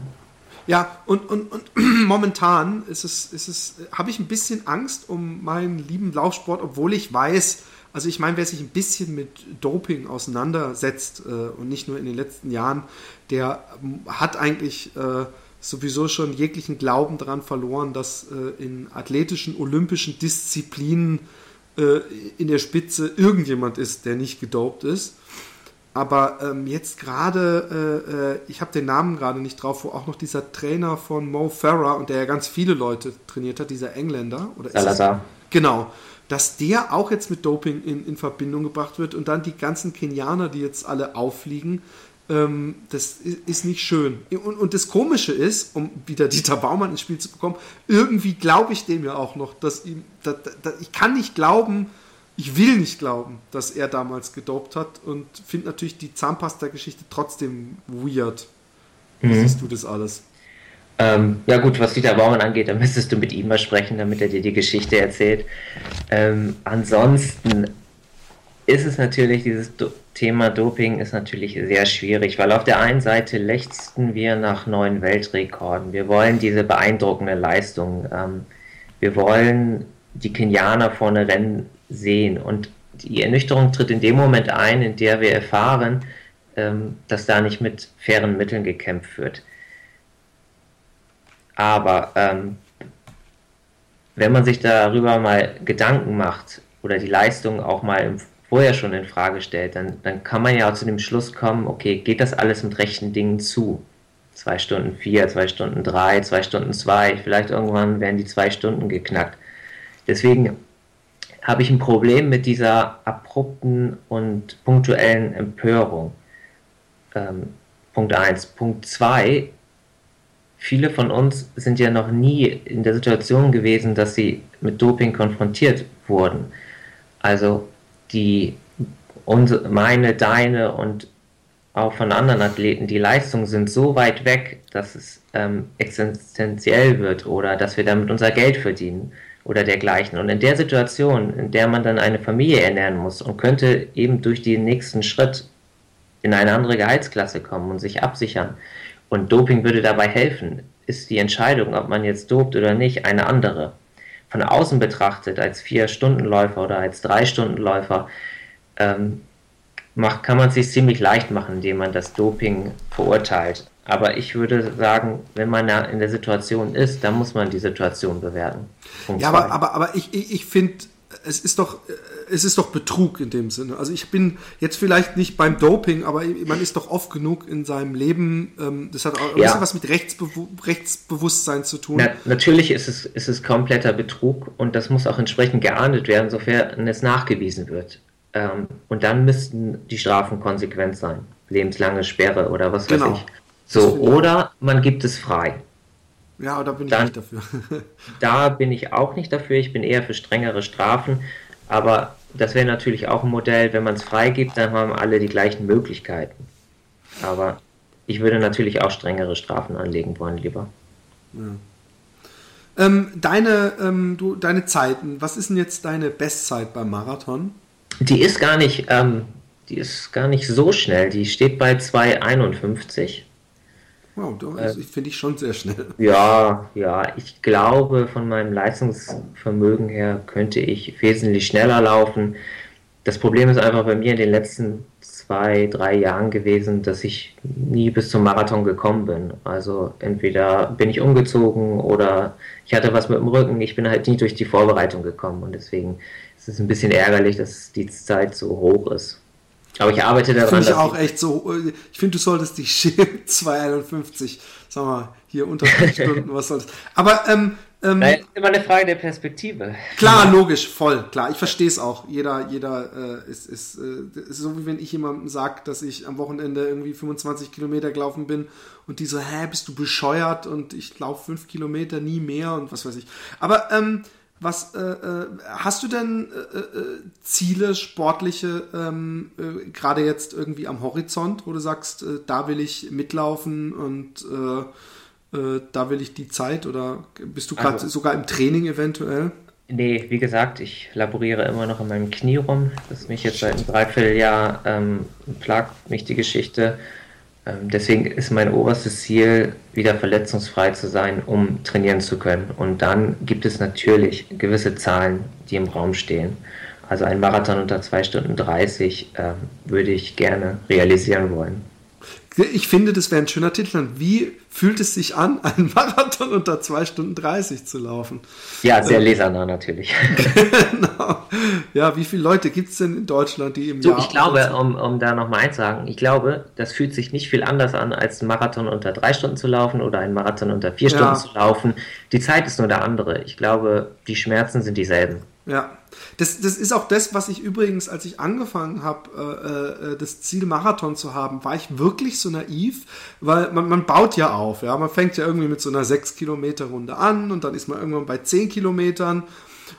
S2: Ja, und, und, und momentan ist es, ist es, habe ich ein bisschen Angst um meinen lieben Laufsport, obwohl ich weiß, also ich meine, wer sich ein bisschen mit Doping auseinandersetzt äh, und nicht nur in den letzten Jahren, der hat eigentlich äh, sowieso schon jeglichen Glauben daran verloren, dass äh, in athletischen, olympischen Disziplinen äh, in der Spitze irgendjemand ist, der nicht gedopt ist. Aber ähm, jetzt gerade, äh, äh ich habe den Namen gerade nicht drauf, wo auch noch dieser Trainer von Mo Farah und der ja ganz viele Leute trainiert hat, dieser Engländer. Oder Salazar. Genau. Dass der auch jetzt mit Doping in, in Verbindung gebracht wird und dann die ganzen Kenianer, die jetzt alle auffliegen, ähm, das ist nicht schön. Und, und, das Komische ist, um wieder Dieter Baumann ins Spiel zu bekommen, irgendwie glaube ich dem ja auch noch, dass ihm, dass, dass, ich kann nicht glauben, ich will nicht glauben, dass er damals gedopt hat und finde natürlich die Zahnpasta-Geschichte trotzdem weird. Wie mhm. siehst du das alles?
S3: Ähm, ja gut, was Dieter Baumann angeht, dann müsstest du mit ihm mal sprechen, damit er dir die Geschichte erzählt. Ähm, ansonsten ist es natürlich, dieses Thema Doping ist natürlich sehr schwierig, weil auf der einen Seite lechzten wir nach neuen Weltrekorden. Wir wollen diese beeindruckende Leistung. Ähm, wir wollen die Kenianer vorne rennen sehen. Und die Ernüchterung tritt in dem Moment ein, in der wir erfahren, ähm, dass da nicht mit fairen Mitteln gekämpft wird. Aber ähm, wenn man sich darüber mal Gedanken macht oder die Leistung auch mal im, vorher schon in Frage stellt, dann, dann kann man ja auch zu dem Schluss kommen, okay, geht das alles mit rechten Dingen zu? Zwei Stunden vier, zwei Stunden drei, zwei Stunden zwei, vielleicht irgendwann werden die zwei Stunden geknackt. Deswegen habe ich ein Problem mit dieser abrupten und punktuellen Empörung. Ähm, Punkt 1. Punkt 2. Viele von uns sind ja noch nie in der Situation gewesen, dass sie mit Doping konfrontiert wurden. Also die meine, deine und auch von anderen Athleten, die Leistungen sind so weit weg, dass es ähm, existenziell wird oder dass wir damit unser Geld verdienen oder dergleichen. Und in der Situation, in der man dann eine Familie ernähren muss und könnte eben durch den nächsten Schritt in eine andere Gehaltsklasse kommen und sich absichern und Doping würde dabei helfen, ist die Entscheidung, ob man jetzt dopt oder nicht, eine andere. Von außen betrachtet, als Vier-Stunden-Läufer oder als Drei-Stunden-Läufer, ähm, macht, kann man es sich ziemlich leicht machen, indem man das Doping verurteilt. Aber ich würde sagen, wenn man in der Situation ist, dann muss man die Situation bewerten.
S2: Punkt ja, aber, aber, aber ich, ich, ich finde, es ist doch, es ist doch Betrug in dem Sinne. Also ich bin jetzt vielleicht nicht beim Doping, aber man ist doch oft genug in seinem Leben. Ähm, das hat auch ja. was mit Rechtsbewu Rechtsbewusstsein zu tun.
S3: Na, natürlich ist es, ist es kompletter Betrug und das muss auch entsprechend geahndet werden, sofern es nachgewiesen wird. Ähm, und dann müssten die Strafen konsequent sein. Lebenslange Sperre oder was genau. weiß ich. So, oder man gibt es frei.
S2: Ja, da bin ich dann, nicht dafür.
S3: da bin ich auch nicht dafür. Ich bin eher für strengere Strafen. Aber das wäre natürlich auch ein Modell, wenn man es freigibt, dann haben alle die gleichen Möglichkeiten. Aber ich würde natürlich auch strengere Strafen anlegen wollen, lieber.
S2: Ja. Ähm, deine, ähm, du, deine Zeiten, was ist denn jetzt deine Bestzeit beim Marathon?
S3: Die ist gar nicht, ähm, die ist gar nicht so schnell. Die steht bei 2,51.
S2: Wow, das äh, finde ich schon sehr schnell.
S3: Ja, ja, ich glaube, von meinem Leistungsvermögen her könnte ich wesentlich schneller laufen. Das Problem ist einfach bei mir in den letzten zwei, drei Jahren gewesen, dass ich nie bis zum Marathon gekommen bin. Also entweder bin ich umgezogen oder ich hatte was mit dem Rücken. Ich bin halt nie durch die Vorbereitung gekommen und deswegen ist es ein bisschen ärgerlich, dass die Zeit so hoch ist. Aber ich arbeite daran.
S2: Finde ich auch echt so. Ich finde, du solltest dich schämen. 251, sag mal, hier unter drei Stunden, was soll's. Aber, ähm, ähm,
S3: Nein, ist immer eine Frage der Perspektive.
S2: Klar, logisch, voll, klar. Ich verstehe es auch. Jeder, jeder äh, ist, ist, äh, ist so wie wenn ich jemandem sage, dass ich am Wochenende irgendwie 25 Kilometer gelaufen bin und die so, hä, bist du bescheuert und ich laufe fünf Kilometer nie mehr und was weiß ich. Aber ähm, was äh, äh, hast du denn äh, äh, Ziele, sportliche, ähm, äh, gerade jetzt irgendwie am Horizont, wo du sagst, da will ich mitlaufen und da will ich die Zeit oder bist du gerade also, sogar im Training eventuell?
S3: Nee, wie gesagt, ich laboriere immer noch in meinem Knie rum. Das ist mich jetzt seit einem Dreivierteljahr ähm, plagt mich die Geschichte. Ähm, deswegen ist mein oberstes Ziel, wieder verletzungsfrei zu sein, um trainieren zu können. Und dann gibt es natürlich gewisse Zahlen, die im Raum stehen. Also ein Marathon unter 2 Stunden 30 äh, würde ich gerne realisieren wollen.
S2: Ich finde, das wäre ein schöner Titel. Wie fühlt es sich an, einen Marathon unter 2 Stunden 30 zu laufen?
S3: Ja, sehr äh, lesernah natürlich.
S2: genau. Ja, wie viele Leute gibt es denn in Deutschland, die im
S3: so,
S2: Jahr.
S3: Ich glaube, um, um da nochmal eins zu sagen, ich glaube, das fühlt sich nicht viel anders an, als einen Marathon unter 3 Stunden zu laufen oder einen Marathon unter 4 ja. Stunden zu laufen. Die Zeit ist nur der andere. Ich glaube, die Schmerzen sind dieselben.
S2: Ja, das, das ist auch das, was ich übrigens, als ich angefangen habe, äh, äh, das Ziel Marathon zu haben, war ich wirklich so naiv, weil man, man baut ja auf, ja, man fängt ja irgendwie mit so einer 6 Kilometer Runde an und dann ist man irgendwann bei 10 Kilometern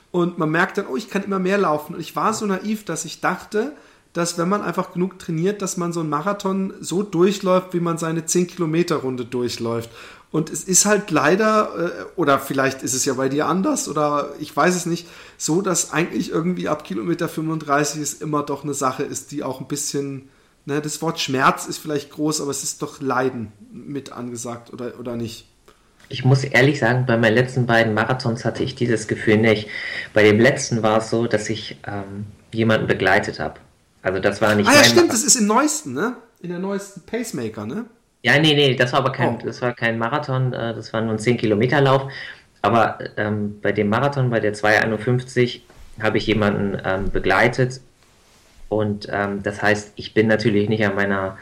S2: und man merkt dann, oh, ich kann immer mehr laufen. Und ich war so naiv, dass ich dachte, dass wenn man einfach genug trainiert, dass man so einen Marathon so durchläuft, wie man seine 10 Kilometer Runde durchläuft. Und es ist halt leider, äh, oder vielleicht ist es ja bei dir anders, oder ich weiß es nicht, so, dass eigentlich irgendwie ab Kilometer 35 es immer doch eine Sache ist, die auch ein bisschen, ne, das Wort Schmerz ist vielleicht groß, aber es ist doch Leiden mit angesagt, oder, oder nicht?
S3: Ich muss ehrlich sagen, bei meinen letzten beiden Marathons hatte ich dieses Gefühl nicht. Bei dem letzten war es so, dass ich ähm, jemanden begleitet habe. Also das war nicht.
S2: Ah ja, stimmt, Marathon. das ist im neuesten, ne? In der neuesten Pacemaker, ne?
S3: Ja, nee, nee, das war aber kein, oh. das war kein Marathon, äh, das war nur ein 10-Kilometer-Lauf. Aber ähm, bei dem Marathon, bei der 251, habe ich jemanden ähm, begleitet. Und ähm, das heißt, ich bin natürlich nicht an meiner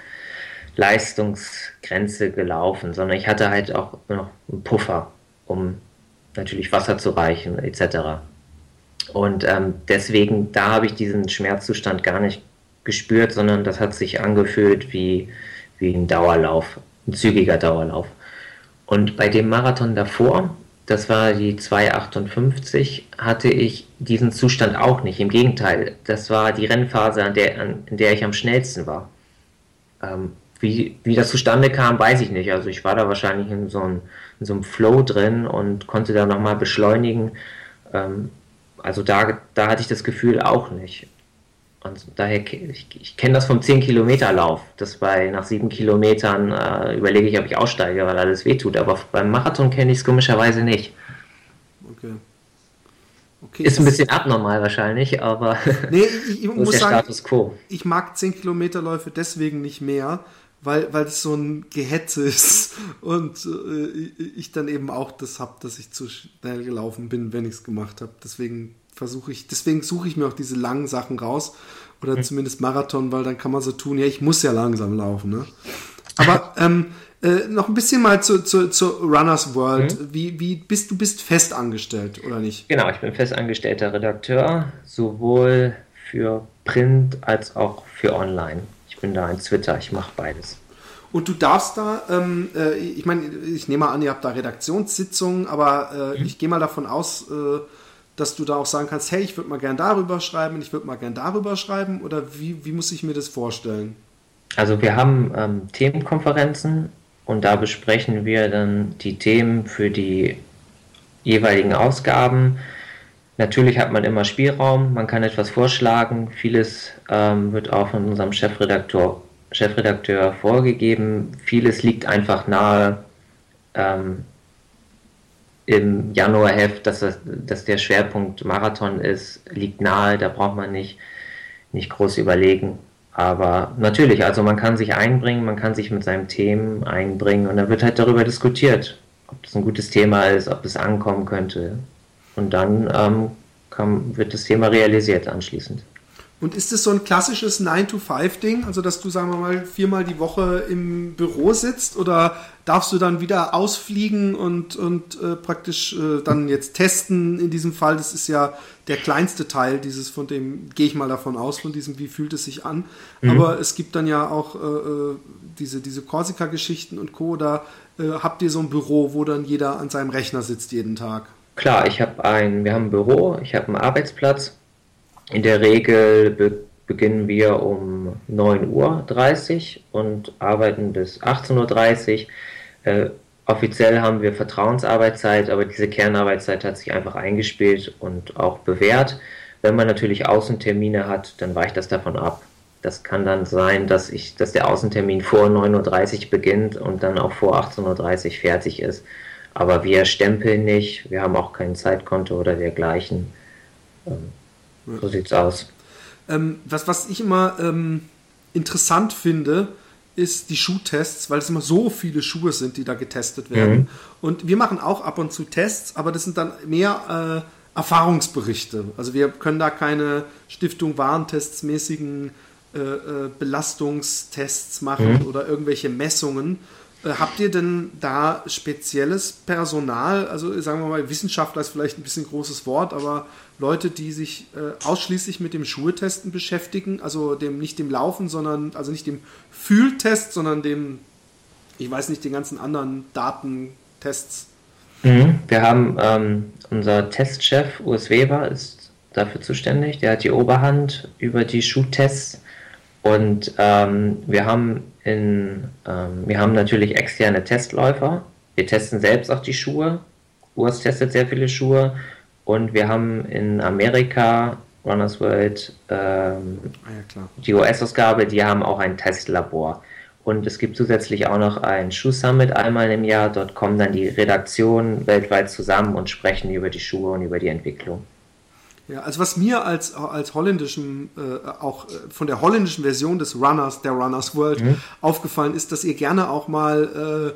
S3: Leistungsgrenze gelaufen, sondern ich hatte halt auch noch einen Puffer, um natürlich Wasser zu reichen, etc. Und ähm, deswegen, da habe ich diesen Schmerzzustand gar nicht gespürt, sondern das hat sich angefühlt wie wie ein Dauerlauf, ein zügiger Dauerlauf. Und bei dem Marathon davor, das war die 2,58, hatte ich diesen Zustand auch nicht. Im Gegenteil, das war die Rennphase, an der, an, in der ich am schnellsten war. Ähm, wie, wie das zustande kam, weiß ich nicht. Also ich war da wahrscheinlich in so, ein, in so einem Flow drin und konnte da nochmal beschleunigen. Ähm, also da, da hatte ich das Gefühl auch nicht. Und daher, ich, ich kenne das vom 10-Kilometer-Lauf, dass bei nach sieben Kilometern äh, überlege ich, ob ich aussteige, weil alles wehtut. Aber beim Marathon kenne ich es komischerweise nicht. Okay. okay ist ein bisschen abnormal wahrscheinlich, aber
S2: nee, ich, ich muss sagen, Status quo. Ich mag 10-Kilometer-Läufe deswegen nicht mehr, weil, weil es so ein Gehetze ist und äh, ich dann eben auch das habe, dass ich zu schnell gelaufen bin, wenn ich es gemacht habe. Deswegen versuche ich, deswegen suche ich mir auch diese langen Sachen raus oder mhm. zumindest Marathon, weil dann kann man so tun, ja, ich muss ja langsam laufen. Ne? Aber ähm, äh, noch ein bisschen mal zu, zu, zu Runners World. Mhm. Wie, wie bist du bist fest angestellt oder nicht?
S3: Genau, ich bin festangestellter Redakteur, sowohl für Print als auch für Online. Ich bin da ein Twitter, ich mache beides.
S2: Und du darfst da, ähm, äh, ich meine, ich nehme mal an, ihr habt da Redaktionssitzungen, aber äh, mhm. ich gehe mal davon aus, äh, dass du da auch sagen kannst, hey, ich würde mal gern darüber schreiben, ich würde mal gern darüber schreiben oder wie, wie muss ich mir das vorstellen?
S3: Also wir haben ähm, Themenkonferenzen und da besprechen wir dann die Themen für die jeweiligen Ausgaben. Natürlich hat man immer Spielraum, man kann etwas vorschlagen, vieles ähm, wird auch von unserem Chefredakteur, Chefredakteur vorgegeben, vieles liegt einfach nahe, ähm, im Januarheft, dass, das, dass der Schwerpunkt Marathon ist, liegt nahe, da braucht man nicht, nicht groß überlegen. Aber natürlich, also man kann sich einbringen, man kann sich mit seinem Themen einbringen und dann wird halt darüber diskutiert, ob das ein gutes Thema ist, ob es ankommen könnte. Und dann ähm, kann, wird das Thema realisiert anschließend.
S2: Und ist es so ein klassisches 9-to-5-Ding, also dass du, sagen wir mal, viermal die Woche im Büro sitzt oder darfst du dann wieder ausfliegen und, und äh, praktisch äh, dann jetzt testen in diesem Fall? Das ist ja der kleinste Teil dieses, von dem gehe ich mal davon aus, von diesem, wie fühlt es sich an. Mhm. Aber es gibt dann ja auch äh, äh diese, diese Korsika-Geschichten und Co. Da äh, habt ihr so ein Büro, wo dann jeder an seinem Rechner sitzt jeden Tag.
S3: Klar, ich habe ein, wir haben ein Büro, ich habe einen Arbeitsplatz in der Regel be beginnen wir um 9.30 Uhr und arbeiten bis 18.30 Uhr. Äh, offiziell haben wir Vertrauensarbeitszeit, aber diese Kernarbeitszeit hat sich einfach eingespielt und auch bewährt. Wenn man natürlich Außentermine hat, dann weicht das davon ab. Das kann dann sein, dass, ich, dass der Außentermin vor 9.30 Uhr beginnt und dann auch vor 18.30 Uhr fertig ist. Aber wir stempeln nicht, wir haben auch kein Zeitkonto oder dergleichen. Ähm, so sieht's aus.
S2: Ähm, was, was ich immer ähm, interessant finde, ist die Schuhtests, weil es immer so viele Schuhe sind, die da getestet werden. Mhm. Und wir machen auch ab und zu Tests, aber das sind dann mehr äh, Erfahrungsberichte. Also wir können da keine Stiftung Warentests mäßigen äh, äh, Belastungstests machen mhm. oder irgendwelche Messungen, habt ihr denn da spezielles Personal? Also sagen wir mal, Wissenschaftler ist vielleicht ein bisschen großes Wort, aber Leute, die sich äh, ausschließlich mit dem Schuhetesten beschäftigen, also dem nicht dem Laufen, sondern also nicht dem Fühltest, sondern dem, ich weiß nicht, den ganzen anderen Datentests.
S3: Mhm. Wir haben ähm, unser Testchef Urs Weber ist dafür zuständig. Der hat die Oberhand über die Schuhtests Und ähm, wir haben in, ähm, wir haben natürlich externe Testläufer. Wir testen selbst auch die Schuhe. Urs testet sehr viele Schuhe. Und wir haben in Amerika Runners World ähm, ah, ja, die US-Ausgabe, die haben auch ein Testlabor. Und es gibt zusätzlich auch noch ein Schuh Summit einmal im Jahr. Dort kommen dann die Redaktionen weltweit zusammen und sprechen über die Schuhe und über die Entwicklung.
S2: Ja, also was mir als, als holländischen, äh, auch äh, von der holländischen Version des Runners, der Runners World, mhm. aufgefallen ist, dass ihr gerne auch mal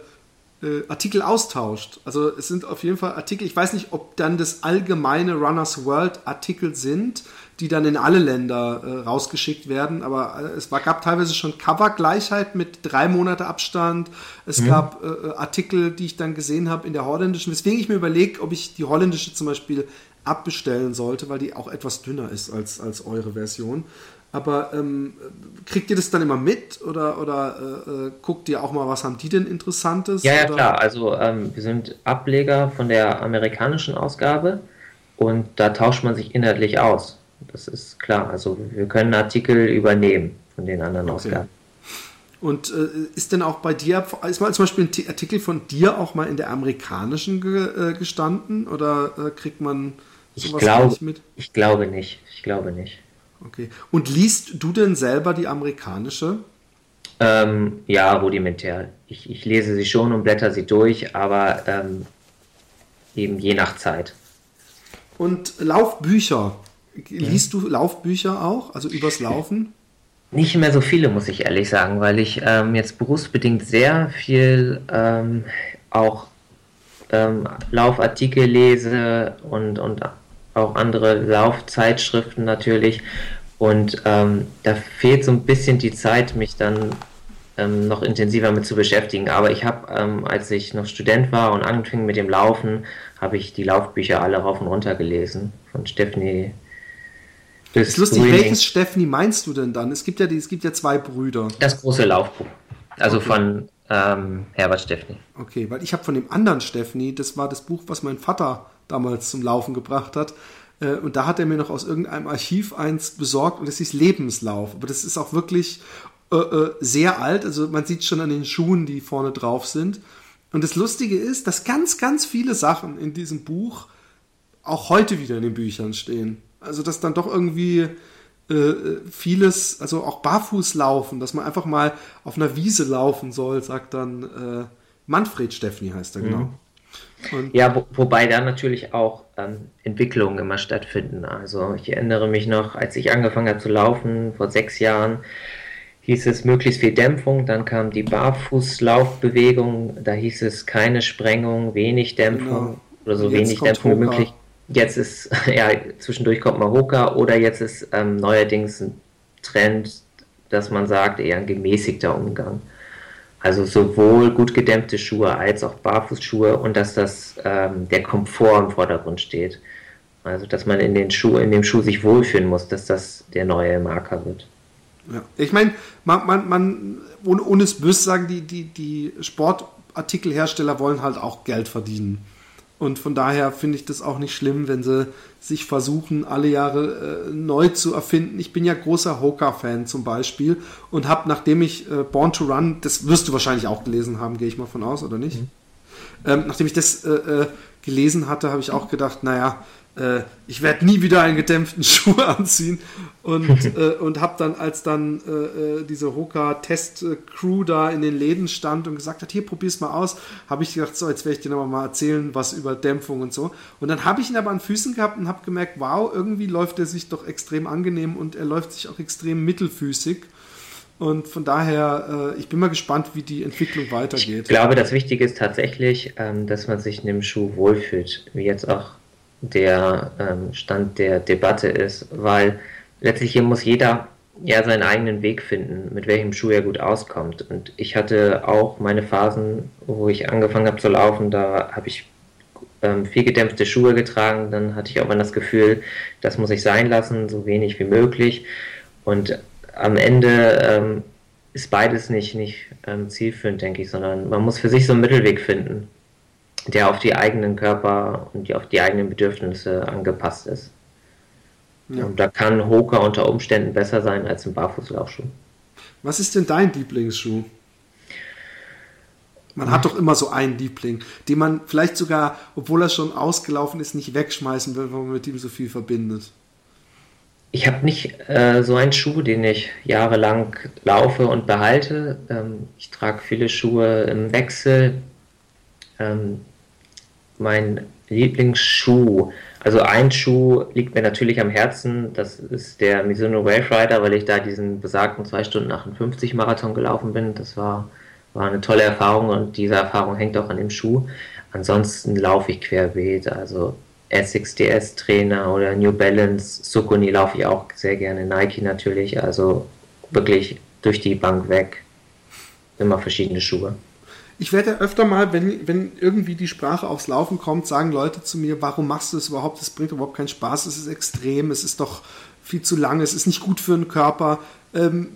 S2: äh, äh, Artikel austauscht. Also es sind auf jeden Fall Artikel, ich weiß nicht, ob dann das allgemeine Runners World Artikel sind, die dann in alle Länder äh, rausgeschickt werden. Aber äh, es war, gab teilweise schon Covergleichheit mit drei Monate Abstand. Es mhm. gab Artikel, die ich dann gesehen habe in der holländischen, weswegen ich mir überlege, ob ich die holländische zum Beispiel abbestellen sollte, weil die auch etwas dünner ist als, als eure Version. Aber ähm, kriegt ihr das dann immer mit oder, oder äh, äh guckt ihr auch mal, was haben die denn Interessantes?
S3: Ja, ja klar. Also ähm, wir sind Ableger von der amerikanischen Ausgabe und da tauscht man sich inhaltlich aus. Das ist klar. Also wir können Artikel übernehmen von den anderen okay. Ausgaben.
S2: Und äh, ist denn auch bei dir, ist mal zum Beispiel ein Artikel von dir auch mal in der amerikanischen ge, äh, gestanden oder äh, kriegt man
S3: ich glaub, nicht mit? Ich glaube nicht. Ich glaube nicht.
S2: Okay. Und liest du denn selber die amerikanische?
S3: Ähm, ja, rudimentär. Ich, ich, lese sie schon und blätter sie durch, aber ähm, eben je nach Zeit.
S2: Und Laufbücher, Liest du Laufbücher auch, also übers Laufen?
S3: Nicht mehr so viele, muss ich ehrlich sagen, weil ich ähm, jetzt berufsbedingt sehr viel ähm, auch ähm, Laufartikel lese und, und auch andere Laufzeitschriften natürlich. Und ähm, da fehlt so ein bisschen die Zeit, mich dann ähm, noch intensiver mit zu beschäftigen. Aber ich habe, ähm, als ich noch Student war und anfing mit dem Laufen, habe ich die Laufbücher alle rauf und runter gelesen von Stephanie
S2: das ist lustig, Greening. welches Stephanie meinst du denn dann? Es gibt ja, es gibt ja zwei Brüder.
S3: Das große Laufbuch. Also okay. von ähm, Herbert Stephanie.
S2: Okay, weil ich habe von dem anderen Stephanie, das war das Buch, was mein Vater damals zum Laufen gebracht hat. Äh, und da hat er mir noch aus irgendeinem Archiv eins besorgt und das hieß Lebenslauf. Aber das ist auch wirklich äh, äh, sehr alt. Also man sieht schon an den Schuhen, die vorne drauf sind. Und das Lustige ist, dass ganz, ganz viele Sachen in diesem Buch auch heute wieder in den Büchern stehen. Also, dass dann doch irgendwie äh, vieles, also auch barfuß laufen, dass man einfach mal auf einer Wiese laufen soll, sagt dann äh, Manfred Steffni heißt er, genau.
S3: Mhm. Ja, wo, wobei da natürlich auch ähm, Entwicklungen immer stattfinden. Also ich erinnere mich noch, als ich angefangen habe zu laufen, vor sechs Jahren, hieß es möglichst viel Dämpfung, dann kam die Barfußlaufbewegung, da hieß es keine Sprengung, wenig Dämpfung genau. oder so wenig Dämpfung wie möglich. Jetzt ist, ja, zwischendurch kommt Mahoka oder jetzt ist ähm, neuerdings ein Trend, dass man sagt, eher ein gemäßigter Umgang. Also sowohl gut gedämmte Schuhe als auch Barfußschuhe und dass das ähm, der Komfort im Vordergrund steht. Also dass man in den Schuh, in dem Schuh sich wohlfühlen muss, dass das der neue Marker wird.
S2: Ja, ich meine, man, man, man, ohne, ohne es böse sagen, die, die, die Sportartikelhersteller wollen halt auch Geld verdienen. Und von daher finde ich das auch nicht schlimm, wenn sie sich versuchen, alle Jahre äh, neu zu erfinden. Ich bin ja großer Hoka-Fan zum Beispiel und habe, nachdem ich äh, Born to Run, das wirst du wahrscheinlich auch gelesen haben, gehe ich mal von aus, oder nicht? Mhm. Ähm, nachdem ich das äh, äh gelesen hatte, habe ich auch gedacht, naja, äh, ich werde nie wieder einen gedämpften Schuh anziehen und, äh, und habe dann, als dann äh, äh diese Hoka-Test-Crew da in den Läden stand und gesagt hat, hier, probier's mal aus, habe ich gedacht, so, jetzt werde ich dir aber mal erzählen, was über Dämpfung und so. Und dann habe ich ihn aber an Füßen gehabt und habe gemerkt, wow, irgendwie läuft er sich doch extrem angenehm und er läuft sich auch extrem mittelfüßig. Und von daher, äh, ich bin mal gespannt, wie die Entwicklung weitergeht.
S3: Ich glaube, das Wichtige ist tatsächlich, ähm, dass man sich in dem Schuh wohlfühlt, wie jetzt auch der ähm, Stand der Debatte ist, weil letztlich hier muss jeder ja seinen eigenen Weg finden, mit welchem Schuh er gut auskommt. Und ich hatte auch meine Phasen, wo ich angefangen habe zu laufen, da habe ich ähm, viel gedämpfte Schuhe getragen, dann hatte ich auch immer das Gefühl, das muss ich sein lassen, so wenig wie möglich. Und am Ende ähm, ist beides nicht, nicht ähm, zielführend, denke ich, sondern man muss für sich so einen Mittelweg finden der auf die eigenen Körper und auf die eigenen Bedürfnisse angepasst ist. Ja. Und da kann Hoka unter Umständen besser sein als ein Barfußlaufschuh.
S2: Was ist denn dein Lieblingsschuh? Man hat doch immer so einen Liebling, den man vielleicht sogar, obwohl er schon ausgelaufen ist, nicht wegschmeißen will, weil man mit ihm so viel verbindet.
S3: Ich habe nicht äh, so einen Schuh, den ich jahrelang laufe und behalte. Ähm, ich trage viele Schuhe im Wechsel. Ähm, mein Lieblingsschuh, also ein Schuh liegt mir natürlich am Herzen. Das ist der Mizuno Wave Rider, weil ich da diesen besagten 2 Stunden 58 Marathon gelaufen bin. Das war, war eine tolle Erfahrung und diese Erfahrung hängt auch an dem Schuh. Ansonsten laufe ich querbeet, also Essex DS Trainer oder New Balance, Sukuni laufe ich auch sehr gerne, Nike natürlich, also wirklich durch die Bank weg. Immer verschiedene Schuhe.
S2: Ich werde öfter mal, wenn, wenn irgendwie die Sprache aufs Laufen kommt, sagen Leute zu mir, warum machst du das überhaupt? Das bringt überhaupt keinen Spaß, es ist extrem, es ist doch viel zu lang, es ist nicht gut für den Körper. Ähm,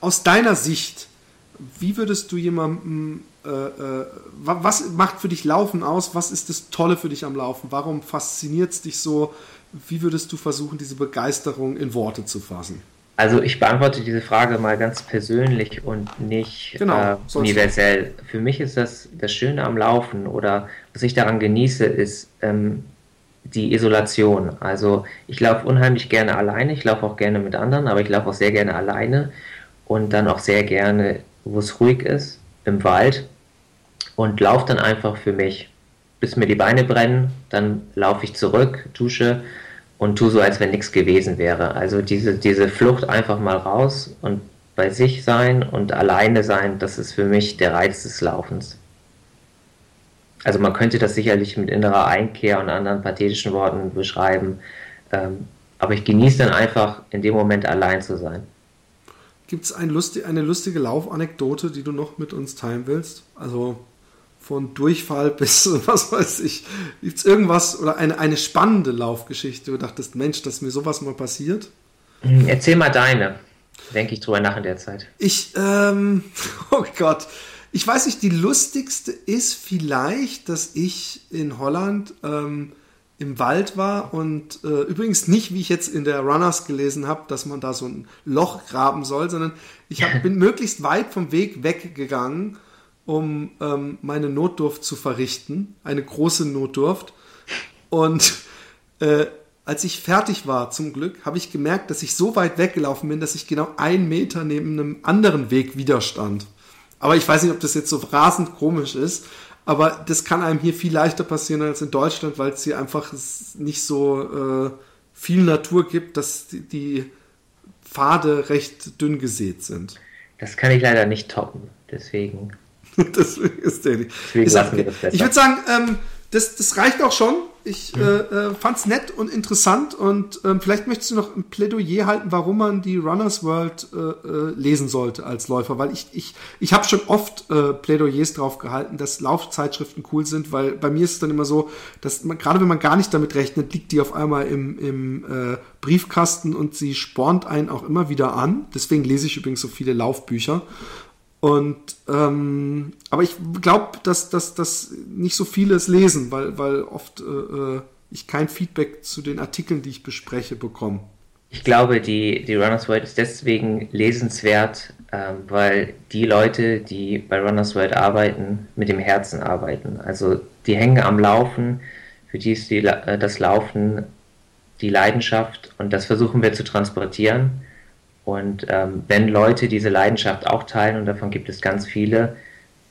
S2: aus deiner Sicht, wie würdest du jemandem äh, äh, was macht für dich Laufen aus? Was ist das Tolle für dich am Laufen? Warum fasziniert es dich so? Wie würdest du versuchen, diese Begeisterung in Worte zu fassen?
S3: Also ich beantworte diese Frage mal ganz persönlich und nicht genau, äh, universell. Für mich ist das das Schöne am Laufen oder was ich daran genieße, ist ähm, die Isolation. Also ich laufe unheimlich gerne alleine, ich laufe auch gerne mit anderen, aber ich laufe auch sehr gerne alleine und dann auch sehr gerne, wo es ruhig ist, im Wald und laufe dann einfach für mich, bis mir die Beine brennen. Dann laufe ich zurück, dusche und tue so, als wenn nichts gewesen wäre. Also diese, diese Flucht einfach mal raus und bei sich sein und alleine sein, das ist für mich der Reiz des Laufens. Also man könnte das sicherlich mit innerer Einkehr und anderen pathetischen Worten beschreiben, ähm, aber ich genieße dann einfach in dem Moment allein zu sein.
S2: Gibt es ein lustig, eine lustige Laufanekdote, die du noch mit uns teilen willst? Also von Durchfall bis, was weiß ich, gibt es irgendwas oder eine, eine spannende Laufgeschichte, wo du dachtest, Mensch, dass mir sowas mal passiert?
S3: Hm, erzähl mal deine. Denke ich drüber nach in der Zeit.
S2: Ich, ähm, oh Gott. Ich weiß nicht, die lustigste ist vielleicht, dass ich in Holland ähm, im Wald war und äh, übrigens nicht, wie ich jetzt in der Runners gelesen habe, dass man da so ein Loch graben soll, sondern ich hab, bin möglichst weit vom Weg weggegangen, um ähm, meine Notdurft zu verrichten, eine große Notdurft. Und äh, als ich fertig war, zum Glück, habe ich gemerkt, dass ich so weit weggelaufen bin, dass ich genau einen Meter neben einem anderen Weg widerstand. Aber ich weiß nicht, ob das jetzt so rasend komisch ist. Aber das kann einem hier viel leichter passieren als in Deutschland, weil es hier einfach nicht so äh, viel Natur gibt, dass die, die Pfade recht dünn gesät sind.
S3: Das kann ich leider nicht toppen, deswegen.
S2: deswegen ist der nicht. Ich, ich würde sagen, ähm, das, das reicht auch schon. Ich äh, äh, fand es nett und interessant und ähm, vielleicht möchtest du noch ein Plädoyer halten, warum man die Runners World äh, äh, lesen sollte als Läufer, weil ich, ich, ich habe schon oft äh, Plädoyers drauf gehalten, dass Laufzeitschriften cool sind, weil bei mir ist es dann immer so, dass man, gerade wenn man gar nicht damit rechnet, liegt die auf einmal im, im äh, Briefkasten und sie spornt einen auch immer wieder an. Deswegen lese ich übrigens so viele Laufbücher. Und ähm, aber ich glaube, dass, dass, dass nicht so viele es lesen, weil, weil oft äh, äh, ich kein Feedback zu den Artikeln, die ich bespreche, bekomme.
S3: Ich glaube, die, die Runners World ist deswegen lesenswert, ähm, weil die Leute, die bei Runners World arbeiten, mit dem Herzen arbeiten. Also die hängen am Laufen, für die ist die, äh, das Laufen die Leidenschaft und das versuchen wir zu transportieren. Und ähm, wenn Leute diese Leidenschaft auch teilen, und davon gibt es ganz viele,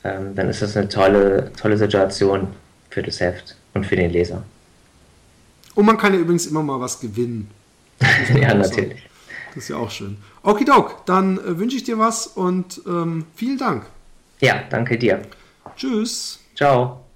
S3: ähm, dann ist das eine tolle, tolle Situation für das Heft und für den Leser.
S2: Und man kann ja übrigens immer mal was gewinnen.
S3: ja, natürlich.
S2: Das ist ja auch schön. Okidok, dann äh, wünsche ich dir was und ähm, vielen Dank.
S3: Ja, danke dir.
S2: Tschüss.
S3: Ciao.